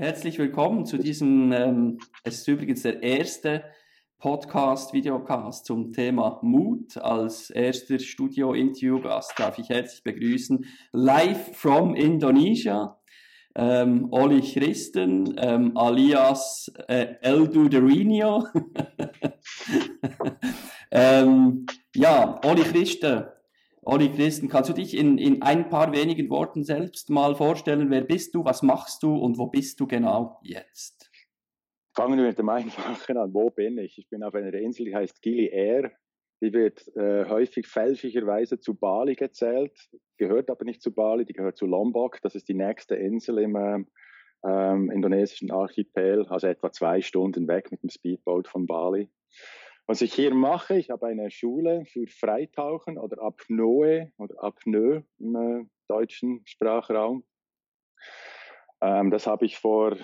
Herzlich willkommen zu diesem, ähm, es ist übrigens der erste Podcast, Videocast zum Thema Mut. Als erster Studio-Interview-Gast darf ich herzlich begrüßen, live from Indonesia, ähm, Oli Christen, ähm, alias äh, Eldu Derinho. ähm, ja, Oli Christen, Olli Christen, kannst du dich in, in ein paar wenigen Worten selbst mal vorstellen? Wer bist du, was machst du und wo bist du genau jetzt? Fangen wir mit dem Einfachen an. Wo bin ich? Ich bin auf einer Insel, die heißt Gili Air. Die wird äh, häufig fälschlicherweise zu Bali gezählt, gehört aber nicht zu Bali, die gehört zu Lombok. Das ist die nächste Insel im äh, indonesischen Archipel, also etwa zwei Stunden weg mit dem Speedboat von Bali. Was ich hier mache, ich habe eine Schule für Freitauchen oder Apnoe oder Apnoe im äh, deutschen Sprachraum. Ähm, das habe ich vor,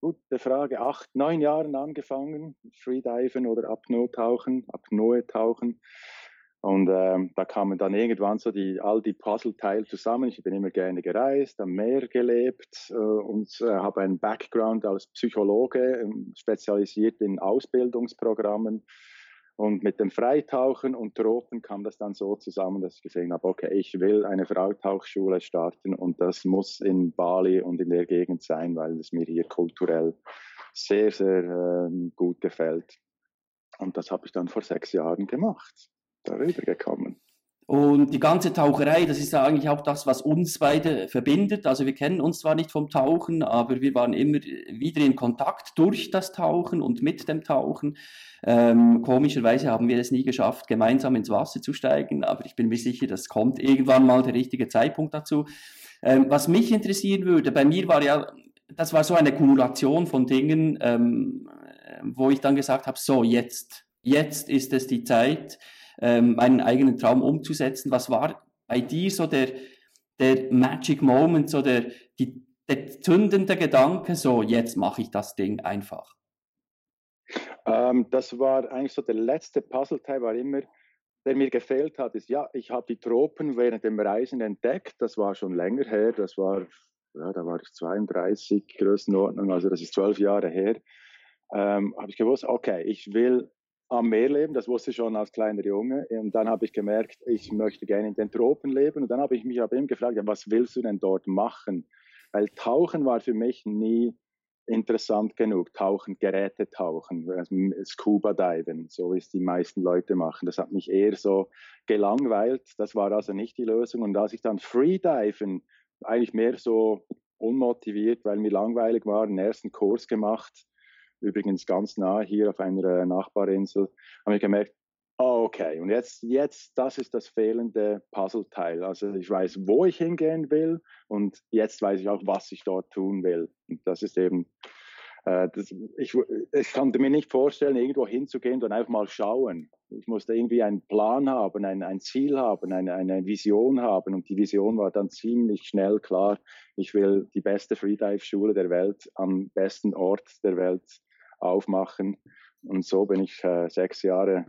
gute Frage, acht, neun Jahren angefangen, Freediven oder Apnoe-Tauchen, Apnoe-Tauchen. Und ähm, da kamen dann irgendwann so die, all die Puzzleteile zusammen. Ich bin immer gerne gereist, am Meer gelebt äh, und äh, habe einen Background als Psychologe, äh, spezialisiert in Ausbildungsprogrammen. Und mit dem Freitauchen und Tropen kam das dann so zusammen, dass ich gesehen habe, okay, ich will eine Freitauchschule starten und das muss in Bali und in der Gegend sein, weil es mir hier kulturell sehr, sehr äh, gut gefällt. Und das habe ich dann vor sechs Jahren gemacht darüber gekommen. Und die ganze Taucherei, das ist ja eigentlich auch das, was uns beide verbindet. Also wir kennen uns zwar nicht vom Tauchen, aber wir waren immer wieder in Kontakt durch das Tauchen und mit dem Tauchen. Ähm, komischerweise haben wir es nie geschafft, gemeinsam ins Wasser zu steigen, aber ich bin mir sicher, das kommt irgendwann mal der richtige Zeitpunkt dazu. Ähm, was mich interessieren würde, bei mir war ja, das war so eine Kumulation von Dingen, ähm, wo ich dann gesagt habe, so jetzt, jetzt ist es die Zeit, ähm, meinen eigenen Traum umzusetzen. Was war bei dir so der, der Magic Moment, so der, die, der zündende Gedanke, so jetzt mache ich das Ding einfach? Ähm, das war eigentlich so der letzte Puzzleteil, war immer, der mir gefehlt hat, ist, ja, ich habe die Tropen während dem Reisen entdeckt, das war schon länger her, das war, ja, da war ich 32, Größenordnung, also das ist zwölf Jahre her, ähm, habe ich gewusst, okay, ich will am Meer leben, das wusste ich schon als kleiner Junge. Und dann habe ich gemerkt, ich möchte gerne in den Tropen leben. Und dann habe ich mich aber eben gefragt, was willst du denn dort machen? Weil Tauchen war für mich nie interessant genug. Tauchen, Geräte tauchen, also Scuba Diven, so wie es die meisten Leute machen. Das hat mich eher so gelangweilt. Das war also nicht die Lösung. Und als ich dann Freediven, eigentlich mehr so unmotiviert, weil mir langweilig war, einen ersten Kurs gemacht, übrigens ganz nah hier auf einer Nachbarinsel, habe ich gemerkt, oh, okay, und jetzt, jetzt, das ist das fehlende Puzzleteil. Also ich weiß, wo ich hingehen will und jetzt weiß ich auch, was ich dort tun will. Und das ist eben, äh, das, ich, ich konnte mir nicht vorstellen, irgendwo hinzugehen und einfach mal schauen. Ich musste irgendwie einen Plan haben, ein, ein Ziel haben, eine, eine Vision haben. Und die Vision war dann ziemlich schnell klar. Ich will die beste Freedive-Schule der Welt am besten Ort der Welt aufmachen. Und so bin ich äh, sechs Jahre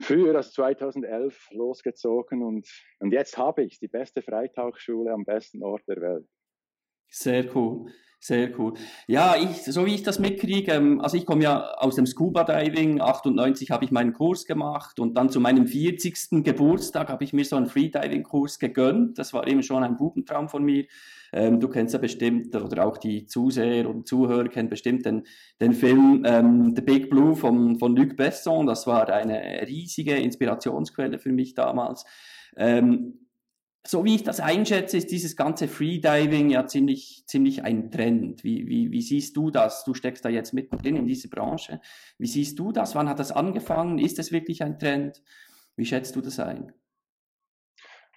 früher als 2011 losgezogen und, und jetzt habe ich die beste Freitauchschule am besten Ort der Welt. Sehr cool. Sehr cool. Ja, ich, so wie ich das mitkriege, ähm, also ich komme ja aus dem Scuba Diving, 98 habe ich meinen Kurs gemacht und dann zu meinem 40. Geburtstag habe ich mir so einen Freediving-Kurs gegönnt. Das war eben schon ein Bubentraum von mir. Ähm, du kennst ja bestimmt, oder auch die Zuseher und Zuhörer kennen bestimmt den, den Film ähm, The Big Blue von, von Luc Besson. Das war eine riesige Inspirationsquelle für mich damals. Ähm, so wie ich das einschätze, ist dieses ganze Freediving ja ziemlich, ziemlich ein Trend. Wie, wie, wie siehst du das? Du steckst da jetzt mittendrin in dieser Branche. Wie siehst du das? Wann hat das angefangen? Ist es wirklich ein Trend? Wie schätzt du das ein?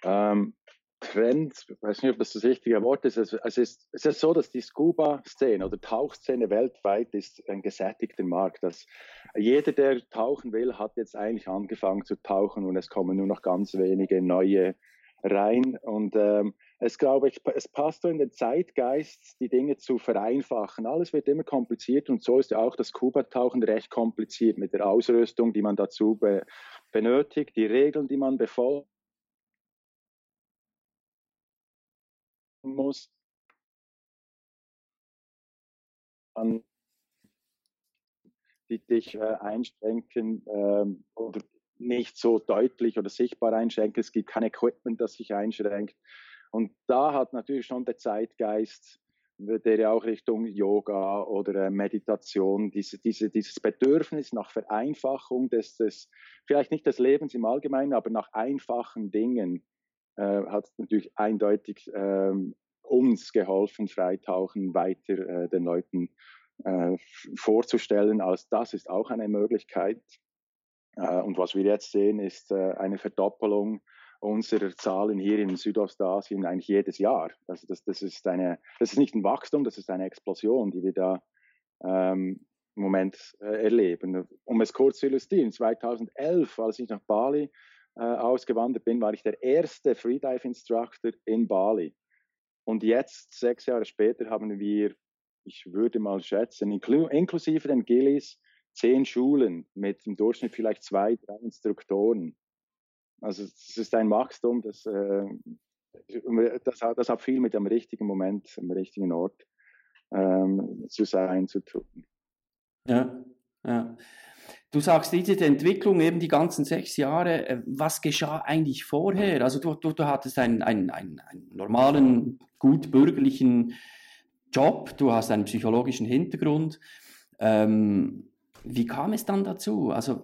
Ähm, Trend, ich weiß nicht, ob das das richtige Wort ist. Es, es, ist. es ist so, dass die Scuba-Szene oder Tauchszene weltweit ist ein gesättigter Markt. Dass jeder, der tauchen will, hat jetzt eigentlich angefangen zu tauchen und es kommen nur noch ganz wenige neue rein. Und ähm, es glaube ich, es passt so in den Zeitgeist, die Dinge zu vereinfachen. Alles wird immer kompliziert und so ist ja auch das Kuba-Tauchen recht kompliziert mit der Ausrüstung, die man dazu be benötigt, die Regeln, die man befolgt muss. die dich äh, einschränken ähm, oder nicht so deutlich oder sichtbar einschränken. Es gibt kein Equipment, das sich einschränkt. Und da hat natürlich schon der Zeitgeist, der ja auch Richtung Yoga oder äh, Meditation, diese, diese, dieses Bedürfnis nach Vereinfachung des, des, vielleicht nicht des Lebens im Allgemeinen, aber nach einfachen Dingen, äh, hat natürlich eindeutig äh, uns geholfen, Freitauchen weiter äh, den Leuten äh, vorzustellen, als das ist auch eine Möglichkeit. Äh, und was wir jetzt sehen, ist äh, eine Verdoppelung unserer Zahlen hier in Südostasien eigentlich jedes Jahr. Also das, das, ist eine, das ist nicht ein Wachstum, das ist eine Explosion, die wir da ähm, im Moment äh, erleben. Um es kurz zu illustrieren, 2011, als ich nach Bali äh, ausgewandert bin, war ich der erste Freedive-Instructor in Bali. Und jetzt, sechs Jahre später, haben wir, ich würde mal schätzen, inkl inklusive den Gillies, zehn Schulen mit im Durchschnitt vielleicht zwei, drei Instruktoren. Also es ist ein Wachstum, das, äh, das, das, hat viel mit dem richtigen Moment, am richtigen Ort ähm, zu sein zu tun. Ja, ja. Du sagst, diese Entwicklung, eben die ganzen sechs Jahre, äh, was geschah eigentlich vorher? Also du, du, du hattest einen, einen, einen, einen normalen, gut bürgerlichen Job, du hast einen psychologischen Hintergrund. Ähm, wie kam es dann dazu? Also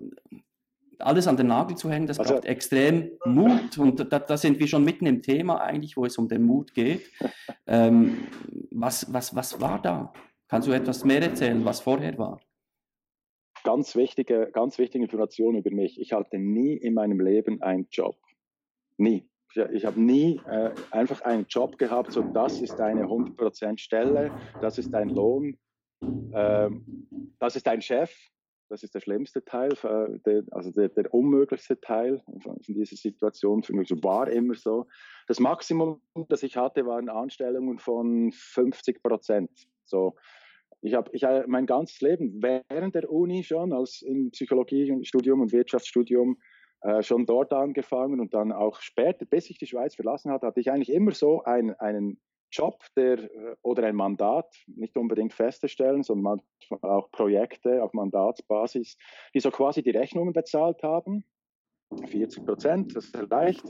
alles an den Nagel zu hängen, das also, braucht extrem Mut und da, da, sind wir schon mitten im Thema eigentlich, wo es um den Mut geht. Ähm, was, was, was war da? Kannst du etwas mehr erzählen, was vorher war? Ganz wichtige, ganz wichtige Information über mich. Ich hatte nie in meinem Leben einen Job. Nie. Ich, ich habe nie äh, einfach einen Job gehabt, so das ist eine 100% Stelle, das ist dein Lohn, ähm, das ist dein Chef, das ist der schlimmste Teil, äh, der, also der, der, unmöglichste Teil von dieser Situation. Für mich war immer so. Das Maximum, das ich hatte, waren Anstellungen von 50 Prozent. So, ich habe ich, mein ganzes Leben während der Uni schon, als im Psychologiestudium und Wirtschaftsstudium, äh, schon dort angefangen und dann auch später, bis ich die Schweiz verlassen hatte, hatte ich eigentlich immer so ein, einen Job der, äh, oder ein Mandat, nicht unbedingt feststellen, sondern auch Projekte auf Mandatsbasis, die so quasi die Rechnungen bezahlt haben. 40 Prozent, das reicht.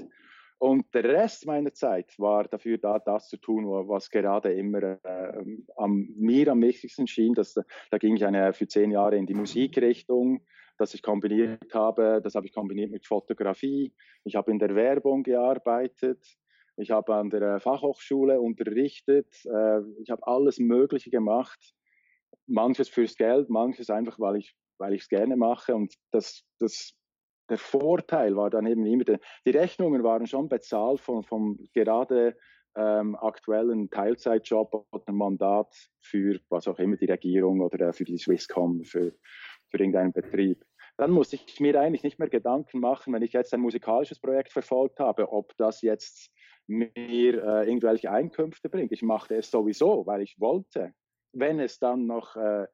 Und der Rest meiner Zeit war dafür da, das zu tun, was gerade immer äh, am, mir am wichtigsten schien. Dass, da ging ich eine, für zehn Jahre in die Musikrichtung, das ich kombiniert habe. Das habe ich kombiniert mit Fotografie. Ich habe in der Werbung gearbeitet. Ich habe an der Fachhochschule unterrichtet. Äh, ich habe alles Mögliche gemacht. Manches fürs Geld, manches einfach, weil ich weil ich es gerne mache. Und das, das, der Vorteil war dann eben immer, die Rechnungen waren schon bezahlt vom, vom gerade ähm, aktuellen Teilzeitjob oder Mandat für was auch immer die Regierung oder für die Swisscom, für, für irgendeinen Betrieb. Dann muss ich mir eigentlich nicht mehr Gedanken machen, wenn ich jetzt ein musikalisches Projekt verfolgt habe, ob das jetzt mir äh, irgendwelche Einkünfte bringt. Ich machte es sowieso, weil ich wollte. Wenn es dann noch äh,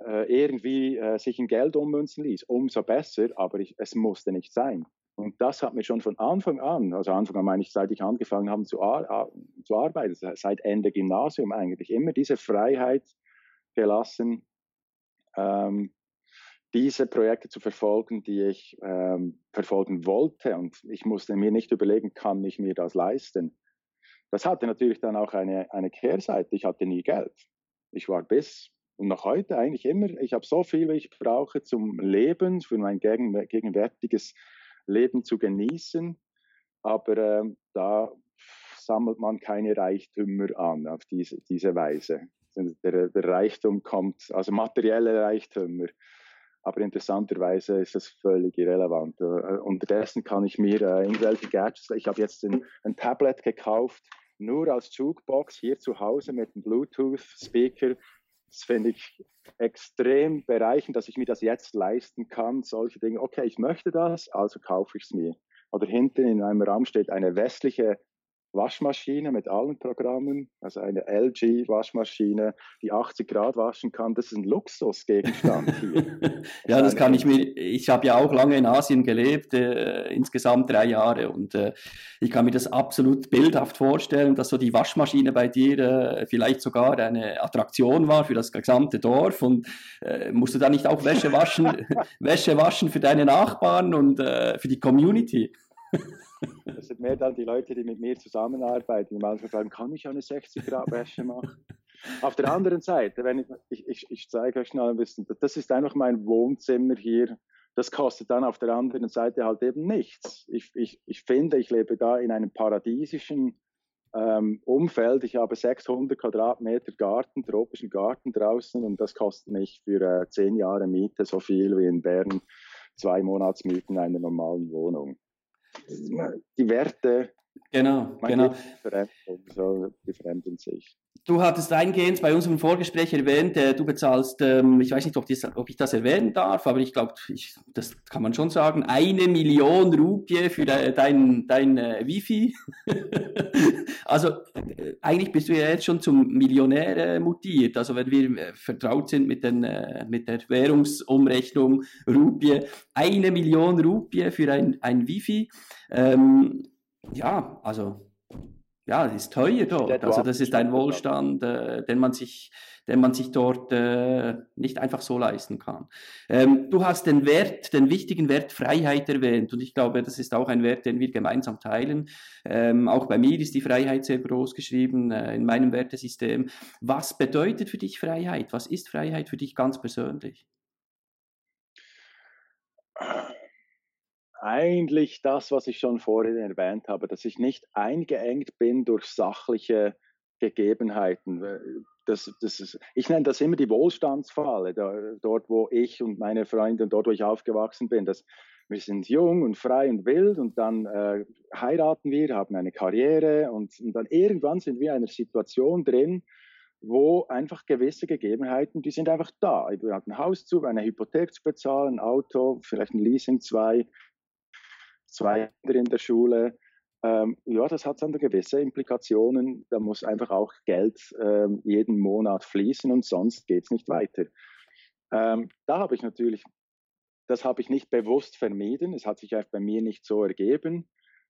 äh, irgendwie äh, sich in Geld ummünzen ließ, umso besser, aber ich, es musste nicht sein. Und das hat mir schon von Anfang an, also Anfang an meine ich, seit ich angefangen habe zu, ar zu arbeiten, seit Ende Gymnasium eigentlich, immer diese Freiheit gelassen, ähm, diese Projekte zu verfolgen, die ich ähm, verfolgen wollte. Und ich musste mir nicht überlegen, kann ich mir das leisten. Das hatte natürlich dann auch eine, eine Kehrseite. Ich hatte nie Geld. Ich war bis und noch heute eigentlich immer, ich habe so viel, wie ich brauche zum Leben, für mein gegenwärtiges Leben zu genießen. Aber äh, da sammelt man keine Reichtümer an auf diese, diese Weise. Der, der Reichtum kommt, also materielle Reichtümer, aber interessanterweise ist das völlig irrelevant. Äh, unterdessen kann ich mir äh, irgendwelche Gadgets, ich habe jetzt ein, ein, Tablet gekauft, nur als Jukebox hier zu Hause mit einem Bluetooth-Speaker. Das finde ich extrem bereichend, dass ich mir das jetzt leisten kann. Solche Dinge, okay, ich möchte das, also kaufe ich es mir. Oder hinten in einem Raum steht eine westliche Waschmaschine mit allen Programmen, also eine LG-Waschmaschine, die 80 Grad waschen kann. Das ist ein Luxusgegenstand hier. ja, das kann ich mir. Ich habe ja auch lange in Asien gelebt, äh, insgesamt drei Jahre, und äh, ich kann mir das absolut bildhaft vorstellen, dass so die Waschmaschine bei dir äh, vielleicht sogar eine Attraktion war für das gesamte Dorf. Und äh, musst du da nicht auch Wäsche waschen, Wäsche waschen für deine Nachbarn und äh, für die Community? Das sind mehr dann die Leute, die mit mir zusammenarbeiten, die manchmal fragen, kann ich eine 60 Grad Wäsche machen? Auf der anderen Seite, wenn ich, ich, ich, ich zeige euch schnell ein bisschen, das ist einfach mein Wohnzimmer hier. Das kostet dann auf der anderen Seite halt eben nichts. Ich, ich, ich finde, ich lebe da in einem paradiesischen ähm, Umfeld. Ich habe 600 Quadratmeter Garten, tropischen Garten draußen und das kostet mich für äh, zehn Jahre Miete so viel wie in Bern zwei Monatsmieten einer normalen Wohnung die Werte. Genau, genau. So, die fremden sich. Du hattest eingehend bei unserem Vorgespräch erwähnt, äh, du bezahlst, ähm, ich weiß nicht, ob, dies, ob, ich das erwähnen darf, aber ich glaube, das kann man schon sagen, eine Million Rupie für de, dein, dein äh, Wifi. also äh, eigentlich bist du ja jetzt schon zum Millionär äh, mutiert. Also wenn wir äh, vertraut sind mit, den, äh, mit der Währungsumrechnung Rupie, eine Million Rupie für ein, ein Wifi. Ähm, ja, also ja, das ist teuer dort. Also das ist ein Wohlstand, äh, den man sich, den man sich dort äh, nicht einfach so leisten kann. Ähm, du hast den Wert, den wichtigen Wert Freiheit erwähnt und ich glaube, das ist auch ein Wert, den wir gemeinsam teilen. Ähm, auch bei mir ist die Freiheit sehr groß geschrieben äh, in meinem Wertesystem. Was bedeutet für dich Freiheit? Was ist Freiheit für dich ganz persönlich? Eigentlich das, was ich schon vorhin erwähnt habe, dass ich nicht eingeengt bin durch sachliche Gegebenheiten. Das, das ist, ich nenne das immer die Wohlstandsfalle, da, dort wo ich und meine Freunde und dort wo ich aufgewachsen bin. Das, wir sind jung und frei und wild und dann äh, heiraten wir, haben eine Karriere und, und dann irgendwann sind wir in einer Situation drin, wo einfach gewisse Gegebenheiten, die sind einfach da. Wir haben ein Haus zu, eine Hypothek zu bezahlen, ein Auto, vielleicht ein Leasing, zwei, zwei Kinder in der Schule. Ähm, ja, das hat dann gewisse Implikationen. Da muss einfach auch Geld ähm, jeden Monat fließen und sonst geht es nicht weiter. Ähm, da habe ich natürlich, das habe ich nicht bewusst vermieden. Es hat sich einfach bei mir nicht so ergeben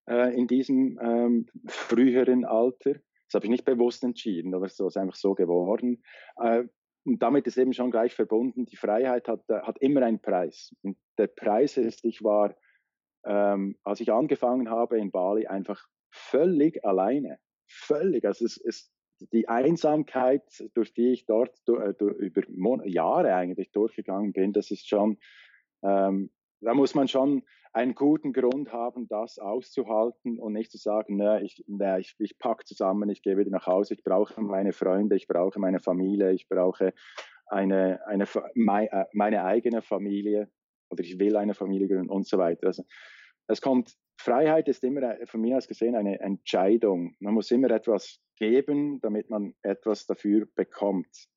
äh, in diesem ähm, früheren Alter. Das habe ich nicht bewusst entschieden oder so, ist einfach so geworden. Äh, und damit ist eben schon gleich verbunden, die Freiheit hat, äh, hat immer einen Preis. Und der Preis ist, ich war ähm, als ich angefangen habe in Bali, einfach völlig alleine. Völlig. Also es ist die Einsamkeit, durch die ich dort äh, über Jahre eigentlich durchgegangen bin, das ist schon, ähm, da muss man schon einen guten Grund haben, das auszuhalten und nicht zu sagen, ne, ich, ne, ich, ich packe zusammen, ich gehe wieder nach Hause, ich brauche meine Freunde, ich brauche meine Familie, ich brauche eine, eine, äh, meine eigene Familie oder ich will eine Familie gründen und so weiter. Also es kommt, Freiheit ist immer von mir aus gesehen eine Entscheidung. Man muss immer etwas geben, damit man etwas dafür bekommt.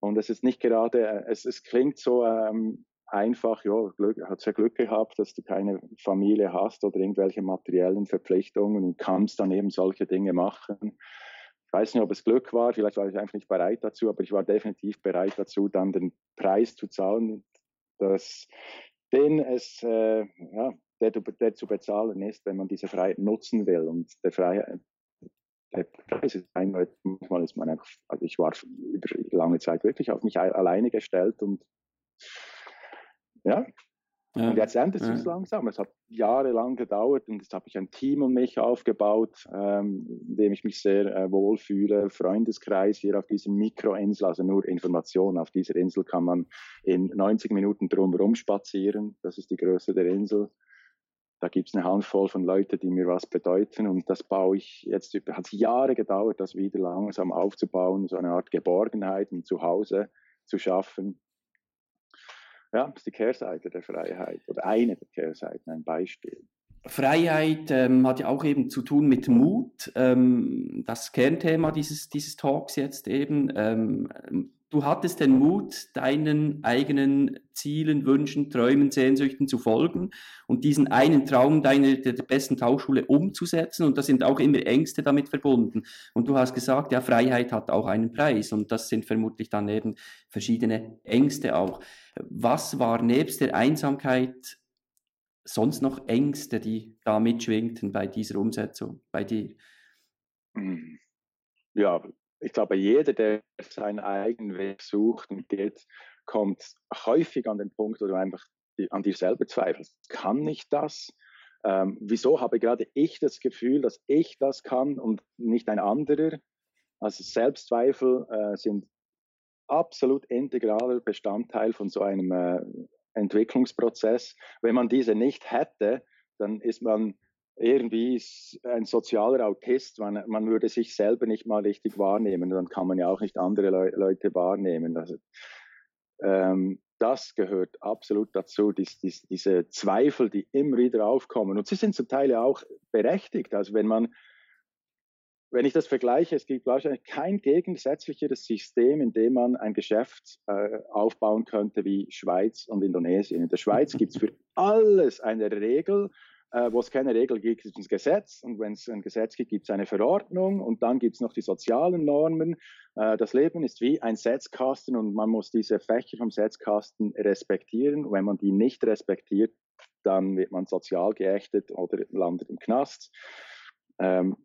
Und es ist nicht gerade, es, es klingt so ähm, einfach, ja, Glück, hat sehr Glück gehabt, dass du keine Familie hast oder irgendwelche materiellen Verpflichtungen und kannst dann eben solche Dinge machen. Ich weiß nicht, ob es Glück war, vielleicht war ich einfach nicht bereit dazu, aber ich war definitiv bereit dazu, dann den Preis zu zahlen, dass den es äh, ja, der, der zu bezahlen ist, wenn man diese Freiheit nutzen will. Und der Freiheit, der Preis ist einmal, manchmal ist man einfach, also ich war über lange Zeit wirklich auf mich alleine gestellt und ja, ja. Und jetzt endet es ja. langsam. Es hat jahrelang gedauert und jetzt habe ich ein Team um mich aufgebaut, ähm, in dem ich mich sehr äh, wohlfühle. Freundeskreis hier auf dieser Mikroinsel, also nur Informationen. Auf dieser Insel kann man in 90 Minuten drumherum spazieren. Das ist die Größe der Insel. Da gibt es eine Handvoll von Leuten, die mir was bedeuten und das baue ich jetzt, hat Jahre gedauert, das wieder langsam aufzubauen, so eine Art Geborgenheit, ein Zuhause zu schaffen. Ja, das ist die Kehrseite der Freiheit oder eine der Kehrseiten, ein Beispiel. Freiheit ähm, hat ja auch eben zu tun mit Mut. Ähm, das Kernthema dieses, dieses Talks jetzt eben. Ähm, du hattest den Mut, deinen eigenen Zielen, Wünschen, Träumen, Sehnsüchten zu folgen und diesen einen Traum deiner der besten Tauchschule umzusetzen. Und da sind auch immer Ängste damit verbunden. Und du hast gesagt, ja, Freiheit hat auch einen Preis. Und das sind vermutlich dann eben verschiedene Ängste auch. Was war nebst der Einsamkeit sonst noch Ängste, die da mitschwingten bei dieser Umsetzung, bei dir? Hm. Ja, ich glaube, jeder, der seinen eigenen Weg sucht und geht, kommt häufig an den Punkt, wo du einfach an dir selber zweifelst. Kann ich das? Ähm, wieso habe gerade ich das Gefühl, dass ich das kann und nicht ein anderer? Also Selbstzweifel äh, sind absolut integraler Bestandteil von so einem äh, Entwicklungsprozess. Wenn man diese nicht hätte, dann ist man irgendwie ein sozialer Autist. Man, man würde sich selber nicht mal richtig wahrnehmen. Dann kann man ja auch nicht andere Le Leute wahrnehmen. Also, ähm, das gehört absolut dazu, dies, dies, diese Zweifel, die immer wieder aufkommen. Und sie sind zum Teil ja auch berechtigt. Also wenn man wenn ich das vergleiche, es gibt wahrscheinlich kein gegensätzlicheres System, in dem man ein Geschäft äh, aufbauen könnte wie Schweiz und Indonesien. In der Schweiz gibt es für alles eine Regel. Äh, wo es keine Regel gibt, gibt es ein Gesetz. Und wenn es ein Gesetz gibt, gibt es eine Verordnung. Und dann gibt es noch die sozialen Normen. Äh, das Leben ist wie ein Setzkasten und man muss diese Fächer vom Setzkasten respektieren. Wenn man die nicht respektiert, dann wird man sozial geächtet oder landet im Knast. Ähm,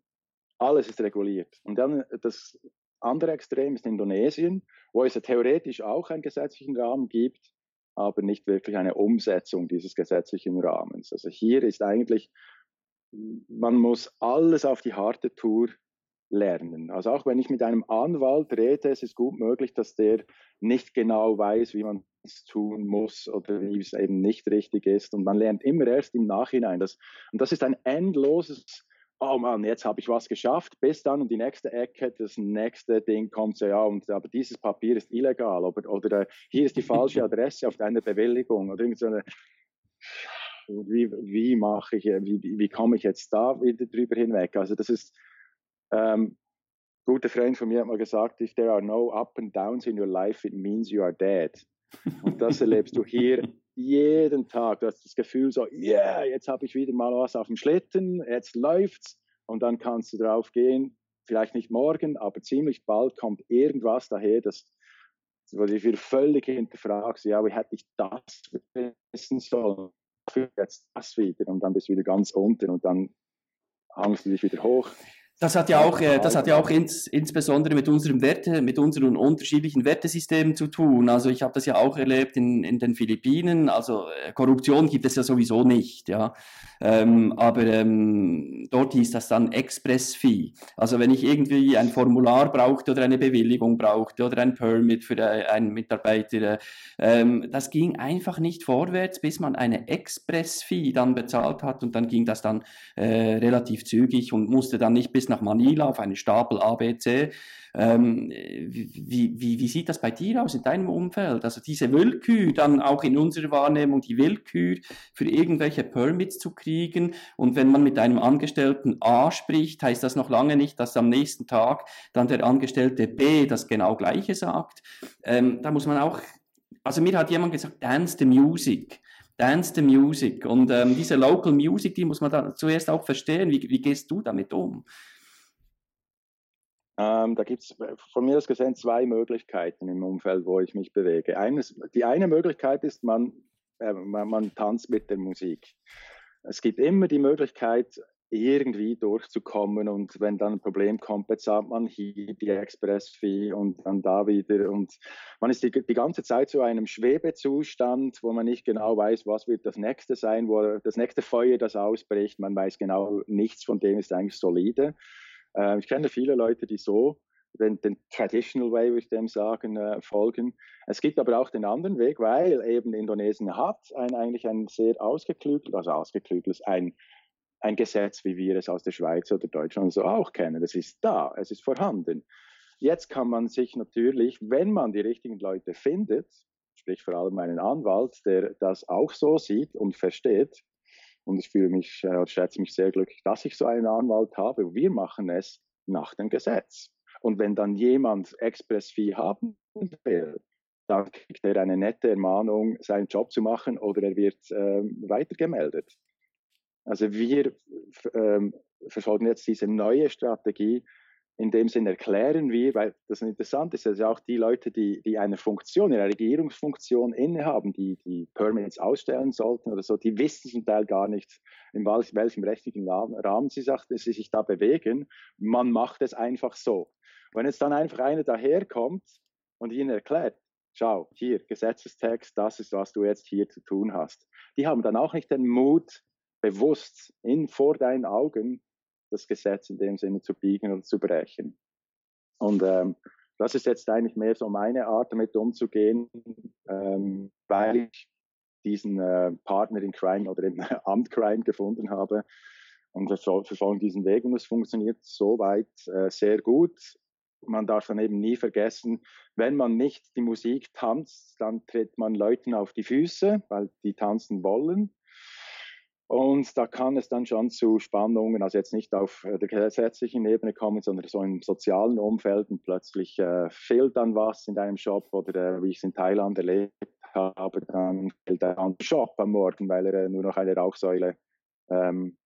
alles ist reguliert. Und dann das andere Extrem ist Indonesien, wo es ja theoretisch auch einen gesetzlichen Rahmen gibt, aber nicht wirklich eine Umsetzung dieses gesetzlichen Rahmens. Also hier ist eigentlich, man muss alles auf die harte Tour lernen. Also auch wenn ich mit einem Anwalt rede, es ist gut möglich, dass der nicht genau weiß, wie man es tun muss oder wie es eben nicht richtig ist. Und man lernt immer erst im Nachhinein. Das, und das ist ein endloses oh Mann, jetzt habe ich was geschafft, bis dann um die nächste Ecke, das nächste Ding kommt so, ja, und, aber dieses Papier ist illegal oder, oder äh, hier ist die falsche Adresse auf deiner Bewilligung oder irgend so eine, wie, wie mache ich, wie, wie komme ich jetzt da wieder drüber hinweg? Also das ist, ähm, guter Freund von mir hat mal gesagt, if there are no up and downs in your life, it means you are dead. Und das erlebst du hier jeden Tag. Du hast das Gefühl so, yeah, jetzt habe ich wieder mal was auf dem Schlitten, jetzt läuft's. Und dann kannst du drauf gehen, vielleicht nicht morgen, aber ziemlich bald kommt irgendwas daher, das, wo du dich völlig hinterfragst, ja, wie hätte ich das wissen sollen? Jetzt das wieder und dann bist du wieder ganz unten und dann hangst du dich wieder hoch. Das hat ja auch, äh, das hat ja auch ins, insbesondere mit unserem Werte, mit unseren unterschiedlichen Wertesystemen zu tun. Also ich habe das ja auch erlebt in, in den Philippinen. Also äh, Korruption gibt es ja sowieso nicht, ja. Ähm, aber ähm, dort hieß das dann Express-Fee. Also wenn ich irgendwie ein Formular brauchte oder eine Bewilligung brauchte oder ein Permit für äh, einen Mitarbeiter, ähm, das ging einfach nicht vorwärts, bis man eine Express-Fee dann bezahlt hat und dann ging das dann äh, relativ zügig und musste dann nicht bis nach Manila auf einen Stapel ABC. Ähm, wie, wie, wie sieht das bei dir aus in deinem Umfeld? Also diese Willkür, dann auch in unserer Wahrnehmung die Willkür für irgendwelche Permits zu kriegen. Und wenn man mit einem Angestellten A spricht, heißt das noch lange nicht, dass am nächsten Tag dann der Angestellte B das genau gleiche sagt. Ähm, da muss man auch, also mir hat jemand gesagt, dance the music. Dance the Music. Und ähm, diese Local Music, die muss man dann zuerst auch verstehen. Wie, wie gehst du damit um? Ähm, da gibt es von mir aus gesehen zwei Möglichkeiten im Umfeld, wo ich mich bewege. Eines, die eine Möglichkeit ist, man, äh, man, man tanzt mit der Musik. Es gibt immer die Möglichkeit, irgendwie durchzukommen und wenn dann ein Problem kommt, bezahlt man hier die Express-Fee und dann da wieder und man ist die, die ganze Zeit zu einem Schwebezustand, wo man nicht genau weiß, was wird das nächste sein, wo das nächste Feuer, das ausbricht, man weiß genau, nichts von dem ist eigentlich solide. Äh, ich kenne viele Leute, die so den, den Traditional Way, würde ich dem sagen, äh, folgen. Es gibt aber auch den anderen Weg, weil eben Indonesien hat ein, eigentlich ein sehr ausgeklügeltes, also ausgeklügeltes, ein, ein Gesetz, wie wir es aus der Schweiz oder Deutschland so auch kennen. Es ist da, es ist vorhanden. Jetzt kann man sich natürlich, wenn man die richtigen Leute findet, sprich vor allem einen Anwalt, der das auch so sieht und versteht, und ich fühle mich, äh, schätze mich sehr glücklich, dass ich so einen Anwalt habe. Wir machen es nach dem Gesetz. Und wenn dann jemand Express-Fee haben will, dann kriegt er eine nette Ermahnung, seinen Job zu machen oder er wird ähm, weitergemeldet. Also wir ähm, verfolgen jetzt diese neue Strategie. In dem Sinne erklären wir, weil das interessant ist, dass auch die Leute, die, die eine Funktion, eine Regierungsfunktion innehaben, die die Permits ausstellen sollten oder so, die wissen zum Teil gar nicht, in welchem rechtlichen Rahmen sie, sagt, sie sich da bewegen. Man macht es einfach so. Wenn jetzt dann einfach einer daherkommt und ihnen erklärt, schau, hier, Gesetzestext, das ist, was du jetzt hier zu tun hast. Die haben dann auch nicht den Mut, bewusst in, vor deinen Augen das Gesetz in dem Sinne zu biegen oder zu brechen. Und ähm, das ist jetzt eigentlich mehr so meine Art, damit umzugehen, ähm, weil ich diesen äh, Partner in Crime oder in Amt Crime gefunden habe. Und wir verfolgen diesen Weg und es funktioniert soweit äh, sehr gut. Man darf dann eben nie vergessen, wenn man nicht die Musik tanzt, dann tritt man Leuten auf die Füße, weil die tanzen wollen. Und da kann es dann schon zu Spannungen, also jetzt nicht auf der gesetzlichen Ebene kommen, sondern so im sozialen Umfeld und plötzlich äh, fehlt dann was in deinem Shop oder äh, wie ich es in Thailand erlebt habe, dann fehlt ein Shop am Morgen, weil er äh, nur noch eine Rauchsäule ähm,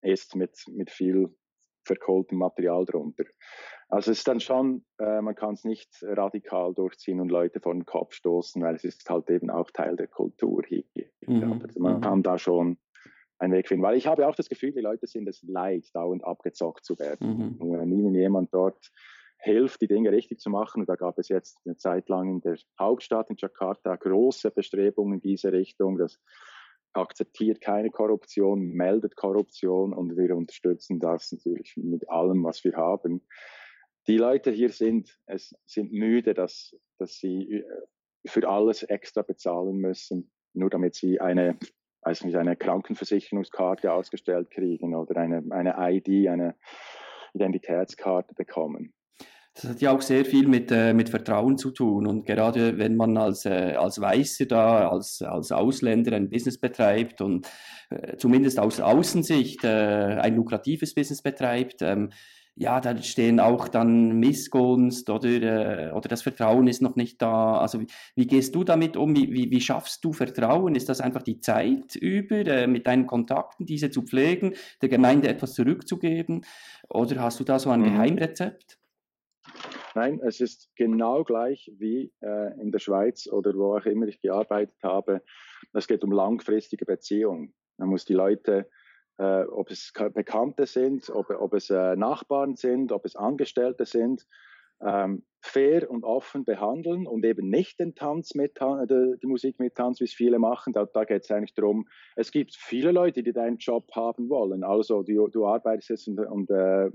ist mit, mit viel verkohltem Material drunter. Also es ist dann schon, äh, man kann es nicht radikal durchziehen und Leute vor den Kopf stoßen, weil es ist halt eben auch Teil der Kultur hier. Mhm. Also man mhm. kann da schon einen Weg finden. Weil ich habe auch das Gefühl, die Leute sind es leid, dauernd abgezockt zu werden. Mhm. Und wenn ihnen jemand dort hilft, die Dinge richtig zu machen, und da gab es jetzt eine Zeit lang in der Hauptstadt in Jakarta große Bestrebungen in diese Richtung, das akzeptiert keine Korruption, meldet Korruption und wir unterstützen das natürlich mit allem, was wir haben. Die Leute hier sind, es sind müde, dass, dass sie äh, für alles extra bezahlen müssen, nur damit sie eine also nicht eine Krankenversicherungskarte ausgestellt kriegen oder eine, eine ID, eine Identitätskarte bekommen. Das hat ja auch sehr viel mit, äh, mit Vertrauen zu tun. Und gerade wenn man als, äh, als Weißer da, als, als Ausländer ein Business betreibt und äh, zumindest aus Außensicht äh, ein lukratives Business betreibt, ähm, ja, da stehen auch dann Missgunst oder, äh, oder das Vertrauen ist noch nicht da. Also wie, wie gehst du damit um? Wie, wie, wie, schaffst du Vertrauen? Ist das einfach die Zeit über, äh, mit deinen Kontakten diese zu pflegen, der Gemeinde etwas zurückzugeben? Oder hast du da so ein mhm. Geheimrezept? Nein, es ist genau gleich wie äh, in der Schweiz oder wo auch immer ich gearbeitet habe. Es geht um langfristige Beziehungen. Man muss die Leute äh, ob es Bekannte sind, ob, ob es äh, Nachbarn sind, ob es Angestellte sind, ähm, fair und offen behandeln und eben nicht den Tanz mit, die, die Musik mit Tanz, wie es viele machen. Da, da geht es eigentlich darum, es gibt viele Leute, die deinen Job haben wollen. Also du, du arbeitest jetzt und, und äh,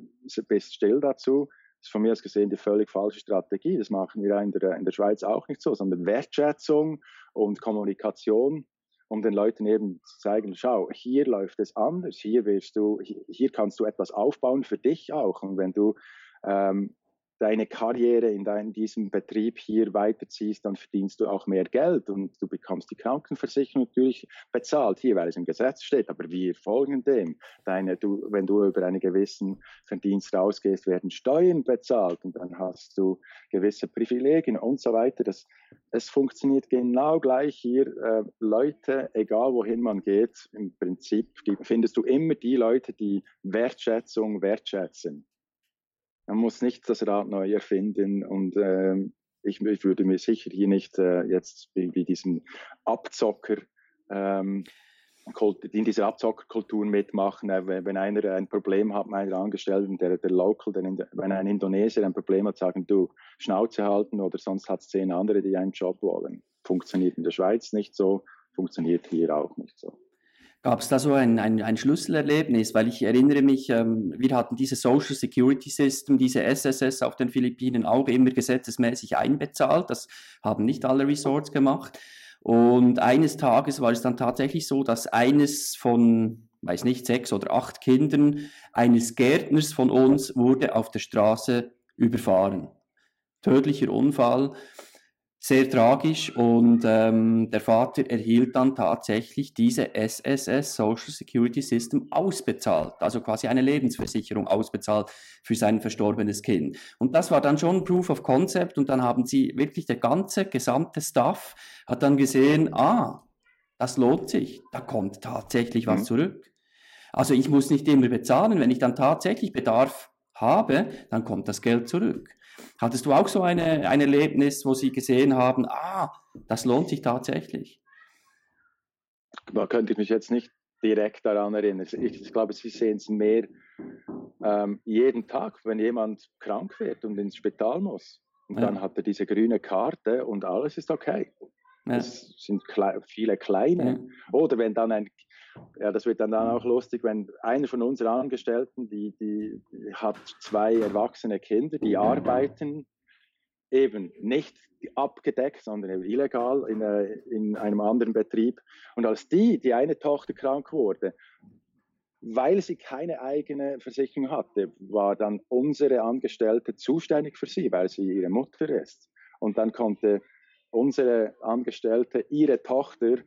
bist still dazu. Das ist von mir aus gesehen die völlig falsche Strategie. Das machen wir in der, in der Schweiz auch nicht so, sondern Wertschätzung und Kommunikation um den Leuten eben zu zeigen, schau, hier läuft es anders, hier willst du, hier kannst du etwas aufbauen für dich auch. Und wenn du ähm, deine Karriere in dein, diesem Betrieb hier weiterziehst, dann verdienst du auch mehr Geld und du bekommst die Krankenversicherung natürlich bezahlt hier, weil es im Gesetz steht. Aber wir folgen dem. Deine, du, wenn du über einen gewissen Verdienst rausgehst, werden Steuern bezahlt und dann hast du gewisse Privilegien und so weiter. Das, es funktioniert genau gleich hier. Äh, Leute, egal wohin man geht, im Prinzip findest du immer die Leute, die Wertschätzung wertschätzen. Man muss nicht das Rad neu erfinden und ähm, ich, ich, würde mir sicher hier nicht äh, jetzt wie, wie diesen Abzocker ähm, in dieser Abzockerkultur mitmachen. Äh, wenn einer ein Problem hat, meiner Angestellten, der, der Local, der, wenn ein Indonesier ein Problem hat, sagen du Schnauze halten oder sonst hat es zehn andere, die einen Job wollen. Funktioniert in der Schweiz nicht so, funktioniert hier auch nicht so. Gab es da so ein, ein, ein Schlüsselerlebnis? Weil ich erinnere mich, ähm, wir hatten diese Social Security System, diese SSS auf den Philippinen auch immer gesetzesmäßig einbezahlt. Das haben nicht alle Resorts gemacht. Und eines Tages war es dann tatsächlich so, dass eines von, weiß nicht, sechs oder acht Kindern eines Gärtners von uns wurde auf der Straße überfahren. Tödlicher Unfall. Sehr tragisch und ähm, der Vater erhielt dann tatsächlich diese SSS Social Security System ausbezahlt, also quasi eine Lebensversicherung ausbezahlt für sein verstorbenes Kind. Und das war dann schon Proof of Concept und dann haben sie wirklich der ganze gesamte Staff hat dann gesehen, ah, das lohnt sich, da kommt tatsächlich was mhm. zurück. Also ich muss nicht immer bezahlen, wenn ich dann tatsächlich Bedarf habe, dann kommt das Geld zurück. Hattest du auch so eine, ein Erlebnis, wo Sie gesehen haben, ah, das lohnt sich tatsächlich? Da könnte ich mich jetzt nicht direkt daran erinnern. Ich, ich glaube, Sie sehen es mehr ähm, jeden Tag, wenn jemand krank wird und ins Spital muss. Und ja. dann hat er diese grüne Karte und alles ist okay. Ja. Das sind kle viele kleine. Ja. Oder wenn dann ein ja, das wird dann, auch lustig, wenn einer von unseren Angestellten, die, die, hat zwei erwachsene Kinder, die arbeiten eben nicht abgedeckt, sondern illegal in, äh, in einem anderen Betrieb. Und als die, die eine Tochter krank wurde, weil sie keine eigene Versicherung hatte, war dann unsere Angestellte zuständig für sie, weil sie ihre Mutter ist. Und dann konnte unsere Angestellte ihre Tochter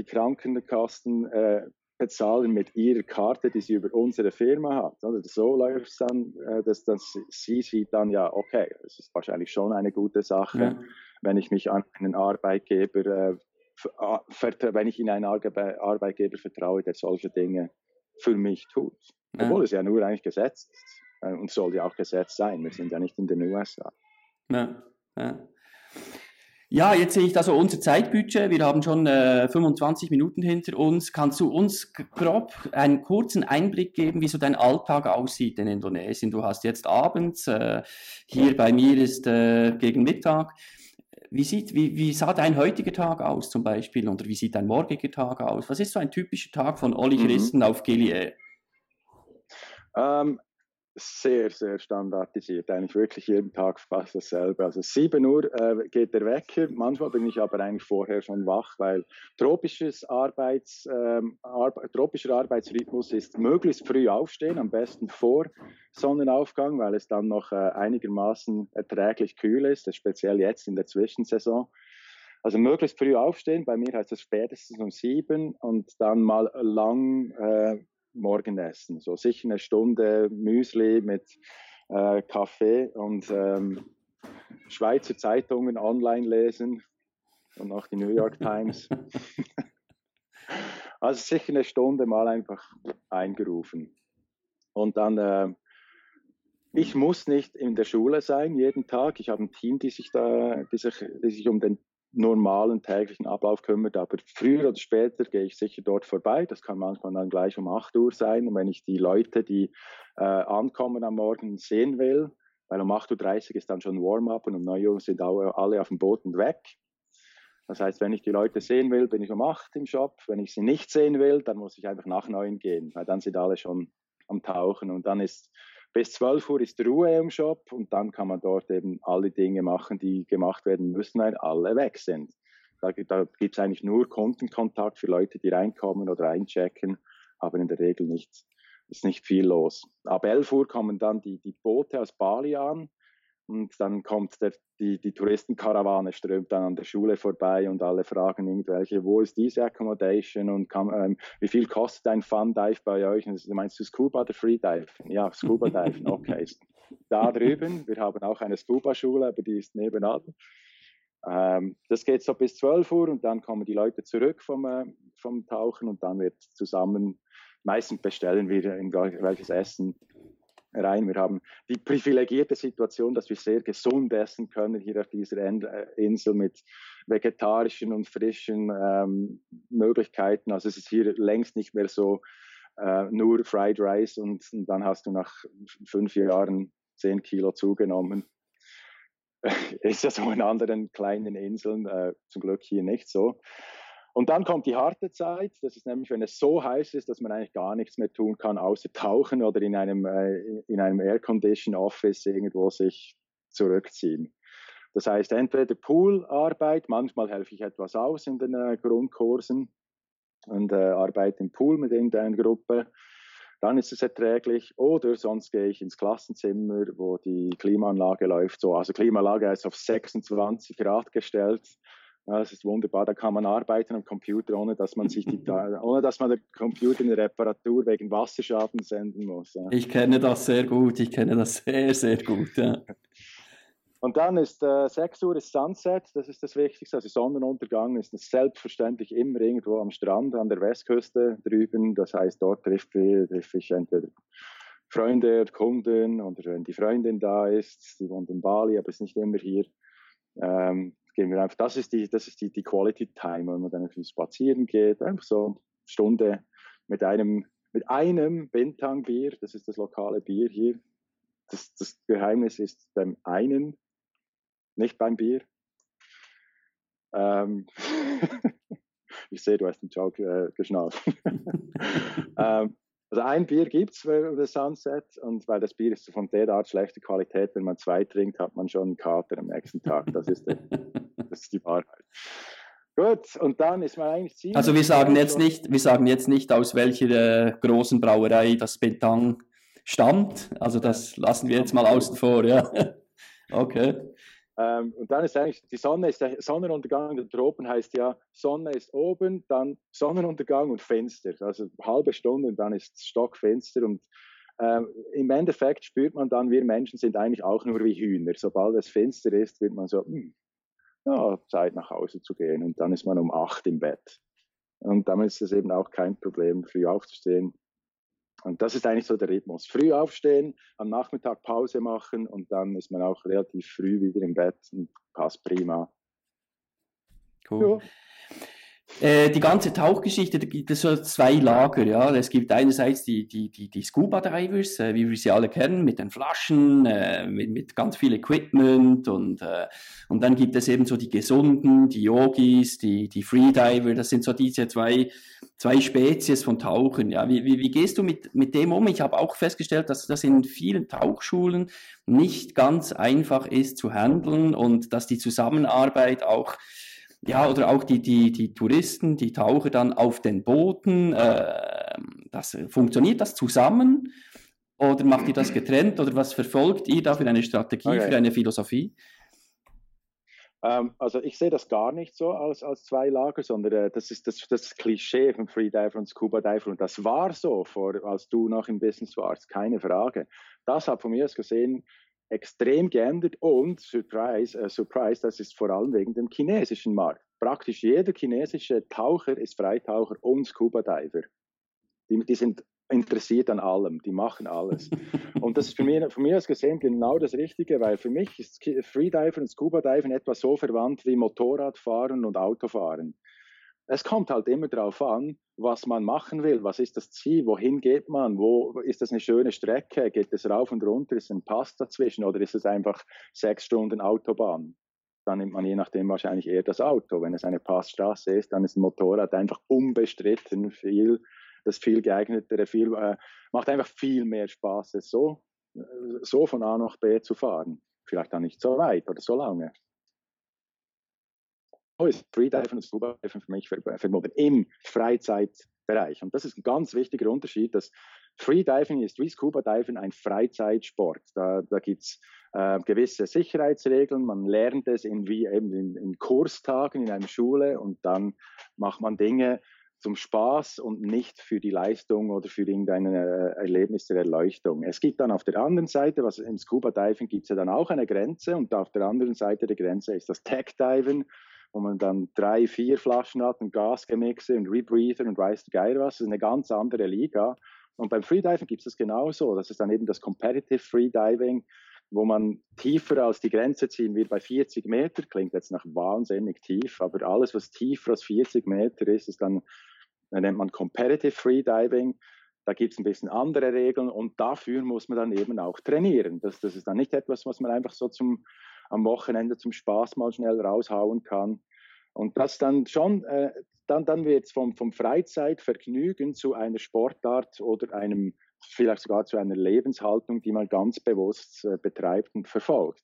die Krankenkassen äh, bezahlen mit ihrer Karte, die sie über unsere Firma hat. Also so läuft es dann, äh, dass, dass sie sieht dann ja, okay, es ist wahrscheinlich schon eine gute Sache, ja. wenn ich mich an einen Arbeitgeber, äh, wenn ich in einen Arbeitgeber vertraue, der solche Dinge für mich tut. Ja. Obwohl es ja nur eigentlich gesetzt ist äh, und soll ja auch gesetzt sein. Wir sind ja nicht in den USA. Ja, ja. Jetzt sehe ich da so unser Zeitbudget. Wir haben schon äh, 25 Minuten hinter uns. Kannst du uns grob einen kurzen Einblick geben, wie so dein Alltag aussieht in Indonesien? Du hast jetzt abends, äh, hier bei mir ist äh, gegen Mittag. Wie, sieht, wie, wie sah dein heutiger Tag aus zum Beispiel oder wie sieht dein morgiger Tag aus? Was ist so ein typischer Tag von Olli mhm. Christen mhm. auf Gilead? Ähm, sehr, sehr standardisiert. Eigentlich wirklich jeden Tag fast dasselbe. Also 7 Uhr äh, geht der Wecker. Manchmal bin ich aber eigentlich vorher schon wach, weil tropisches Arbeits, ähm, Ar tropischer Arbeitsrhythmus ist möglichst früh aufstehen, am besten vor Sonnenaufgang, weil es dann noch äh, einigermaßen erträglich kühl ist, speziell jetzt in der Zwischensaison. Also möglichst früh aufstehen, bei mir heißt das spätestens um sieben und dann mal lang äh, Morgenessen. So sicher eine Stunde Müsli mit äh, Kaffee und ähm, Schweizer Zeitungen online lesen und auch die New York Times. also sicher eine Stunde mal einfach eingerufen. Und dann, äh, ich muss nicht in der Schule sein jeden Tag. Ich habe ein Team, die sich da, die sich, die sich um den normalen täglichen Ablauf kümmert. Aber früher oder später gehe ich sicher dort vorbei. Das kann manchmal dann gleich um 8 Uhr sein. Und wenn ich die Leute, die äh, ankommen am Morgen, sehen will, weil um 8.30 Uhr ist dann schon Warm-up und um 9 Uhr sind alle auf dem Boot und weg. Das heißt, wenn ich die Leute sehen will, bin ich um 8 im Shop. Wenn ich sie nicht sehen will, dann muss ich einfach nach 9 gehen, weil dann sind alle schon am Tauchen. Und dann ist bis 12 Uhr ist Ruhe im Shop und dann kann man dort eben alle Dinge machen, die gemacht werden müssen, weil alle weg sind. Da, da gibt es eigentlich nur Kundenkontakt für Leute, die reinkommen oder einchecken, aber in der Regel nicht, ist nicht viel los. Ab 11 Uhr kommen dann die, die Boote aus Bali an und dann kommt der, die, die Touristenkarawane, strömt dann an der Schule vorbei und alle fragen irgendwelche, wo ist diese Accommodation und kann, ähm, wie viel kostet ein Fun Dive bei euch? Und meinst du Scuba oder Freedive? Ja, Scuba Dive, okay. da drüben, wir haben auch eine Scuba-Schule, aber die ist nebenan. Ähm, das geht so bis 12 Uhr und dann kommen die Leute zurück vom, äh, vom Tauchen und dann wird zusammen, meistens bestellen wir welches Essen rein. Wir haben die privilegierte Situation, dass wir sehr gesund essen können hier auf dieser äh, Insel mit vegetarischen und frischen ähm, Möglichkeiten. Also es ist hier längst nicht mehr so äh, nur Fried Rice und, und, dann hast du nach fünf Jahren zehn Kilo zugenommen. ist ja so in anderen kleinen Inseln äh, zum Glück hier nicht so. Und dann kommt die harte Zeit, das ist nämlich, wenn es so heiß ist, dass man eigentlich gar nichts mehr tun kann, außer tauchen oder in einem, äh, in einem Air-Condition Office irgendwo sich zurückziehen. Das heißt, entweder Poolarbeit, manchmal helfe ich etwas aus in den äh, Grundkursen und äh, arbeite im Pool mit irgendeiner Gruppe. dann ist es erträglich. Oder sonst gehe ich ins Klassenzimmer, wo die Klimaanlage läuft. So, also Klimaanlage ist auf 26 Grad gestellt. Das ist wunderbar. Da kann man arbeiten am Computer, ohne dass man sich die, ohne dass man den Computer in Reparatur wegen Wasserschaden senden muss. Ja. Ich kenne das sehr gut. Ich kenne das sehr, sehr gut. Ja. Und dann ist äh, 6 Uhr ist Sunset, das ist das Wichtigste. Also Sonnenuntergang ist selbstverständlich immer irgendwo am Strand an der Westküste drüben. Das heißt, dort trifft, trifft ich entweder Freunde oder Kunden oder wenn die Freundin da ist, die wohnt in Bali, aber ist nicht immer hier. Ähm, gehen wir einfach, das ist die, das ist die, die Quality Time, wenn man dann spazieren geht, einfach so eine Stunde mit einem, mit einem Bintang Bier, das ist das lokale Bier hier. Das, das Geheimnis ist beim einen nicht beim Bier. Ähm, ich sehe, du hast den Joke äh, geschnallt. ähm, also ein Bier gibt es für das Sunset und weil das Bier ist von der Art schlechter Qualität, wenn man zwei trinkt, hat man schon einen Kater am nächsten Tag. Das ist, der, das ist die Wahrheit. Gut, und dann ist man eigentlich ziemlich... Also wir sagen jetzt nicht, wir sagen jetzt nicht, aus welcher äh, großen Brauerei das Bentang stammt. Also das lassen wir jetzt mal außen vor, ja. Okay. Ähm, und dann ist eigentlich, die Sonne ist der Sonnenuntergang der Tropen heißt ja, Sonne ist oben, dann Sonnenuntergang und Fenster. Also halbe Stunde und dann ist Stockfenster und ähm, im Endeffekt spürt man dann, wir Menschen sind eigentlich auch nur wie Hühner. Sobald es Fenster ist, wird man so, hm, ja, Zeit nach Hause zu gehen und dann ist man um acht im Bett. Und damit ist es eben auch kein Problem, früh aufzustehen. Und das ist eigentlich so der Rhythmus. Früh aufstehen, am Nachmittag Pause machen und dann ist man auch relativ früh wieder im Bett und passt prima. Cool. Ja. Äh, die ganze Tauchgeschichte, da gibt es so zwei Lager, ja. Es gibt einerseits die, die, die, die Scuba Divers, äh, wie wir sie alle kennen, mit den Flaschen, äh, mit, mit ganz viel Equipment und, äh, und dann gibt es eben so die Gesunden, die Yogis, die, die Freediver, das sind so diese zwei, zwei Spezies von Tauchen, ja. Wie, wie, wie gehst du mit, mit dem um? Ich habe auch festgestellt, dass das in vielen Tauchschulen nicht ganz einfach ist zu handeln und dass die Zusammenarbeit auch ja, oder auch die, die, die Touristen, die Taucher dann auf den Booten, äh, das, funktioniert das zusammen oder macht ihr das getrennt oder was verfolgt ihr da für eine Strategie, okay. für eine Philosophie? Ähm, also ich sehe das gar nicht so als, als zwei Lager, sondern äh, das ist das, das Klischee von Freediver und Scuba Diver und das war so, vor, als du noch im Business warst, keine Frage. Das hat von mir aus gesehen extrem geändert und Surprise, äh, Surprise, das ist vor allem wegen dem chinesischen Markt. Praktisch jeder chinesische Taucher ist Freitaucher und Scuba Diver. Die, die sind interessiert an allem, die machen alles. und das ist für mich, von mir aus gesehen genau das Richtige, weil für mich ist Freediver und Scuba Diver etwas so verwandt wie Motorradfahren und Autofahren es kommt halt immer darauf an, was man machen will, was ist das Ziel, wohin geht man, wo ist das eine schöne Strecke, geht es rauf und runter, ist ein Pass dazwischen? Oder ist es einfach sechs Stunden Autobahn? Dann nimmt man je nachdem wahrscheinlich eher das Auto. Wenn es eine Passstraße ist, dann ist ein Motorrad einfach unbestritten viel, das viel geeignetere, viel, äh, macht einfach viel mehr Spaß, es so, äh, so von A nach B zu fahren. Vielleicht dann nicht so weit oder so lange ist Freediven und Scuba Diven für mich verbunden im Freizeitbereich. Und das ist ein ganz wichtiger Unterschied, dass Freediving ist wie Scuba Diving ein Freizeitsport. Da, da gibt es äh, gewisse Sicherheitsregeln, man lernt es in, wie eben in, in Kurstagen in einer Schule und dann macht man Dinge zum Spaß und nicht für die Leistung oder für irgendeine äh, Erlebnis der Erleuchtung. Es gibt dann auf der anderen Seite, was im Scuba Diving gibt es ja dann auch eine Grenze und auf der anderen Seite der Grenze ist das Tech Diving wo man dann drei, vier Flaschen hat und Gasgemixe und Rebreather und weiß der was. Das ist eine ganz andere Liga. Und beim Freediving gibt es das genauso. Das ist dann eben das Competitive Freediving, wo man tiefer als die Grenze ziehen wird bei 40 Meter. Klingt jetzt nach wahnsinnig tief, aber alles, was tiefer als 40 Meter ist, ist dann, dann nennt man Competitive Freediving. Da gibt es ein bisschen andere Regeln und dafür muss man dann eben auch trainieren. Das, das ist dann nicht etwas, was man einfach so zum am Wochenende zum Spaß mal schnell raushauen kann. Und das dann schon, äh, dann, dann wird es vom, vom Freizeitvergnügen zu einer Sportart oder einem, vielleicht sogar zu einer Lebenshaltung, die man ganz bewusst äh, betreibt und verfolgt.